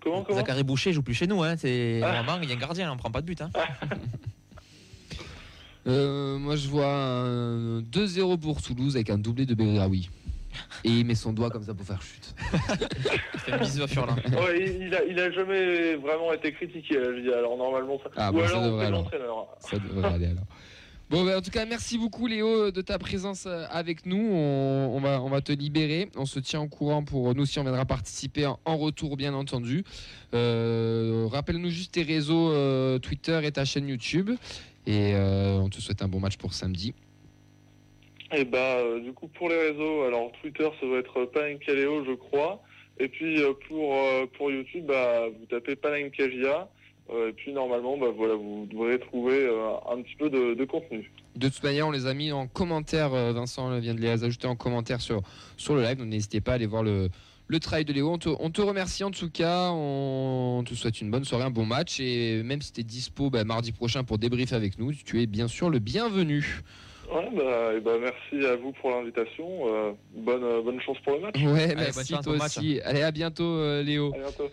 Comment, comment? Zachary Boucher joue plus chez nous, hein c'est Ah. normalement il y a un gardien, on prend pas de but. Hein. Euh, Moi, je vois un 2-0 pour Toulouse avec un doublé de Begraoui. Et il met son doigt comme ça pour faire chute. C'est un bisou à Furlan. Ouais, il, a, il a jamais vraiment été critiqué, là, je dis. Alors, normalement, ça. Ah, Ou bon, ça alors, devrait alors. l'entraîneur. Ça devrait aller alors. Bon, bah, en tout cas, merci beaucoup Léo de ta présence euh, avec nous. On, va, te libérer. On se tient au courant pour nous si on viendra participer en, retour, bien entendu. Euh, Rappelle-nous juste tes réseaux euh, Twitter et ta chaîne YouTube. Et euh, on te souhaite un bon match pour samedi. Et bah, euh, du coup, pour les réseaux, alors Twitter, ça doit être Palenkaleo, je crois. Et puis, euh, pour, euh, pour YouTube, bah, vous tapez Palenkagia. Euh, et puis, normalement, bah, voilà, vous devrez trouver euh, un petit peu de, de contenu. De toute manière, on les a mis en commentaire. euh, Vincent vient de les ajouter en commentaire sur, sur le live. Donc n'hésitez pas à aller voir le, le travail de Léo. On te, on te remercie en tout cas. On te souhaite une bonne soirée, un bon match. Et même si tu es dispo bah, mardi prochain pour débrief avec nous, tu es bien sûr le bienvenu. Ouais, bah, et bah, merci à vous pour l'invitation. Euh, bonne, bonne chance pour le match. Ouais, bonne merci toi match. aussi. Allez, à bientôt euh, Léo. À bientôt.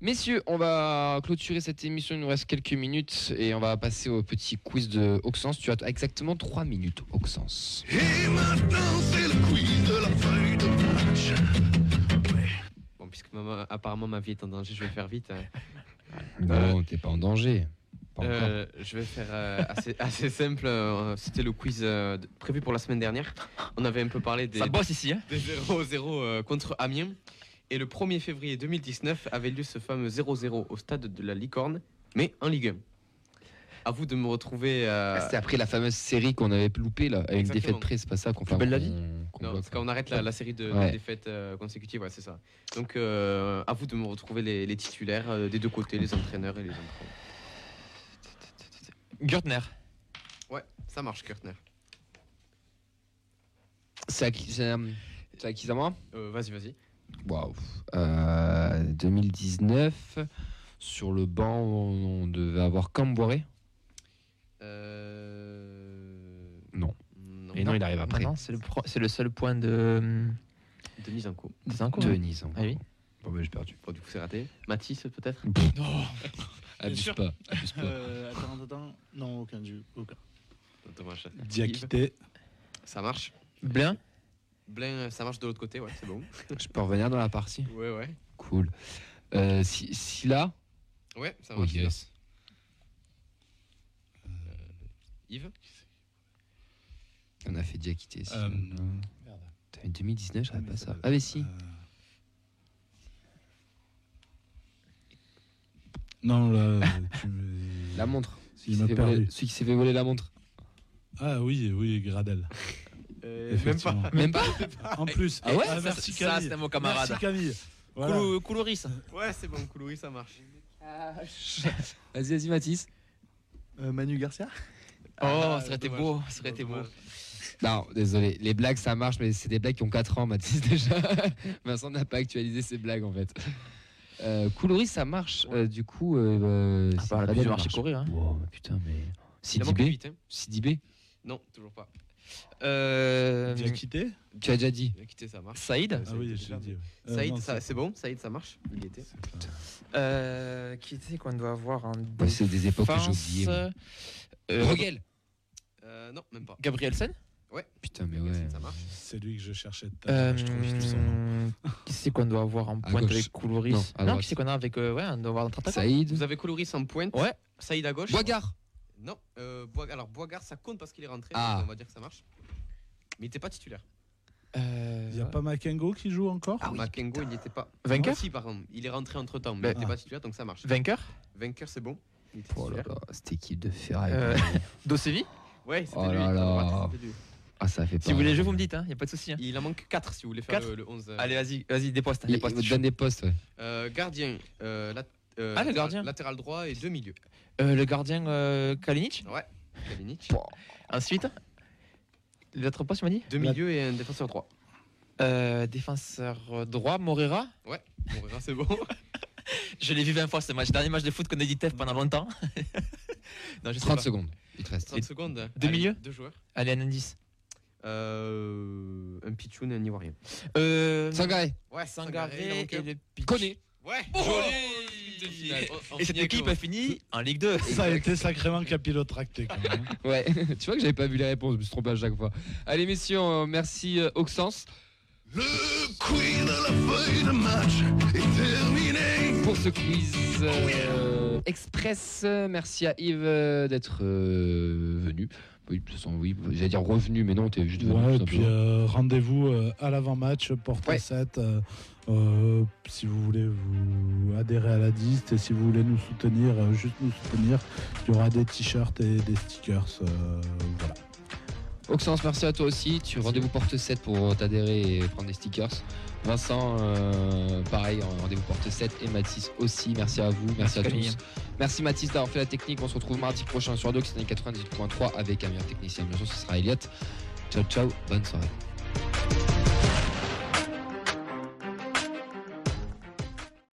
Messieurs, on va clôturer cette émission. Il nous reste quelques minutes et on va passer au petit quiz de Auxence. Tu as exactement 3 minutes, Auxence. Bon, puisque apparemment ma vie est en danger, je vais faire vite. hein. Non, t'es pas en danger. Pas. Euh, je vais faire euh, assez, assez simple. euh, C'était le quiz euh, de- prévu pour la semaine dernière. On avait un peu parlé des, Ça bosse ici, hein des 0-0 euh, contre Amiens. Et le 1er février 2019 avait lieu ce fameux 0-0 au stade de la Licorne, mais en Ligue 1. À vous de me retrouver. euh, Ah, C'était après la fameuse série qu'on avait loupée là, avec une Exactement. défaite près, c'est pas ça qu'on fait. belle la vie Non, c'est quand on arrête la, la série de, défaites euh, consécutives, ouais, c'est ça. Donc, euh, à vous de me retrouver les, les titulaires euh, des deux côtés, les entraîneurs et les entraîneurs. Gürtner. Ouais, ça marche, Kurtner. C'est à qui c'est à- c'est à qui ça moi? Euh, vas-y, vas-y. Waouh. Euh, 2019, sur le banc, on devait avoir Camboiré. Euh... Non. Non. Et non, il arrive après. Non, non, c'est le, pro- c'est le seul point de. Denise Anco. de hein. Denis. encore. Ah oui. Bon, ben, j'ai perdu. Bon, du coup, c'est raté. Mathis, peut-être Abuse sûr. pas. Abuse pas. Euh, attends, attends. Non, aucun du. Aucun. Dommage. Diakité. Ça marche. Blin. Blain, ça marche de l'autre côté, ouais, c'est bon. Je peux revenir dans la partie Ouais, ouais. Cool. Euh, si, Silla Ouais, ça Oh marche. yes. Yves On a fait Diakité. si. Euh, T'avais 2019, je savais mais pas ça Ah, mais si. Euh, Non, là, tu me- La montre. Il Celui qui m'a s'est fait voler- perdu. celui qui s'est fait voler la montre. Ah oui, oui, Gradel. Euh, Effectivement. Même pas En plus. Ah ouais Ça, merci ça, Camille. c'est mon camarade. Merci Camille. Voilà. Coulou- Coulouris. Ouais, c'est bon, Coulouri, ça marche. Vas-y, vas-y, Mathis. Euh, Manu Garcia Oh, Ah, ça aurait été beau. Ça aurait été beau. Non, désolé. Les blagues, ça marche, mais c'est des blagues qui ont 4 ans, Mathis, déjà. Vincent n'a pas actualisé ses blagues, en fait. Euh, Coulouris, ça marche. Euh, du coup, euh, Ah, bah, la marche. courir. Hein. Wow, putain, mais. Sidibé hein. Non, toujours pas. Euh, Diakité Tu as déjà dit. Il a quitté, ça marche. Saïd. Ah oui, j'ai dit. ouais. Euh, Saïd, c'est bon Saïd, ça marche Il était. Euh, qui était qu'on doit avoir en Ouais, c'est des époques que j'ai oubliées. Euh, Rogel Euh, non, même pas. Gabrielsen Ouais. Putain, mais ouais. Ça marche. C'est lui que je cherchais à l'heure, je trouve son nom. Qui c'est qu'on doit avoir en pointe avec Koulouris Non, qui c'est qu'on a avec. euh, ouais, on doit avoir notre attaquant. Saïd. Vous avez Coloris en pointe. Ouais. Saïd à gauche. Boigard. Non. Euh, Alors, Boigard, ça compte parce qu'il est rentré. Ah. donc on va dire que ça marche. Mais il n'était pas titulaire. Euh, Il n'y a pas Makengo qui joue encore? Ah Makengo, il n'y était pas. Vainqueur? Si, par contre. Il est rentré entre temps, mais Ben- il n'était pas titulaire, donc ça marche. Vainqueur? Vainqueur, c'est bon. Il était Oh là titulaire. là, cette équipe de ferraille. Euh, Dosevi? Ouais, c'était Oh lui. là à là. droite, c'était lui. Ah, ça fait pas. Si vous voulez jouer, vous me dites, il n'y a pas de souci. hein. Il en manque 4 si vous voulez faire Quatre le, le 11. euh. Allez, vas-y, vas-y, des postes. Il, Des postes. il vous donne des postes, ouais. Euh, gardien. euh, lat- euh, Ah, le gardien. Latéral droit et deux milieux. Euh, le gardien euh, Kalinic. Ouais. Kalinic. Ensuite, l'autre poste, tu m'as dit Deux milieux et un défenseur droit. Euh, Défenseur droit, Morera. Ouais. Voilà, c'est bon. Je l'ai vu 20 fois ce match. Dernier match de foot qu'on a dit TEF pendant longtemps. non, je sais 30 pas. secondes. Il te reste. 30 secondes. Deux Allez, milieux Deux joueurs. Allez, un indice. Euh, un Pichoun et un Ivoirien. Euh, Sangaré. Ouais, Sangaré et le Pitch. Connais. Ouais. Joli. Et cette équipe a fini en Ligue 2. Ça a été sacrément capillotracté quand même. Ouais, tu vois que j'avais pas vu les réponses, je me suis trompé à chaque fois. Allez, messieurs, euh, merci euh, Auxence. Le queen de la feuille de match est terminé. Pour ce quiz euh, express, merci à Yves euh, d'être euh, venu. Oui, de toute façon, oui, j'allais dire revenu, mais non, t'es juste venu. Ouais, et puis euh, rendez-vous euh, à l'avant-match, porte Ouais. 7, euh, si vous voulez vous adhérer à la liste et si vous voulez nous soutenir, euh, juste nous soutenir, il y aura des t-shirts et des stickers. euh, voilà. Auxence, merci à toi aussi. Tu rendez-vous porte 7 pour t'adhérer et prendre des stickers. Vincent, euh, pareil, rendez-vous porte 7 et Mathis aussi. Merci à vous, merci, Merci, à Camille. tous. Merci Mathis d'avoir fait la technique. On se retrouve mardi prochain sur Doc, c'est 98.3 avec un meilleur technicien. Bien sûr, ce sera Elliot. Ciao, ciao, bonne soirée.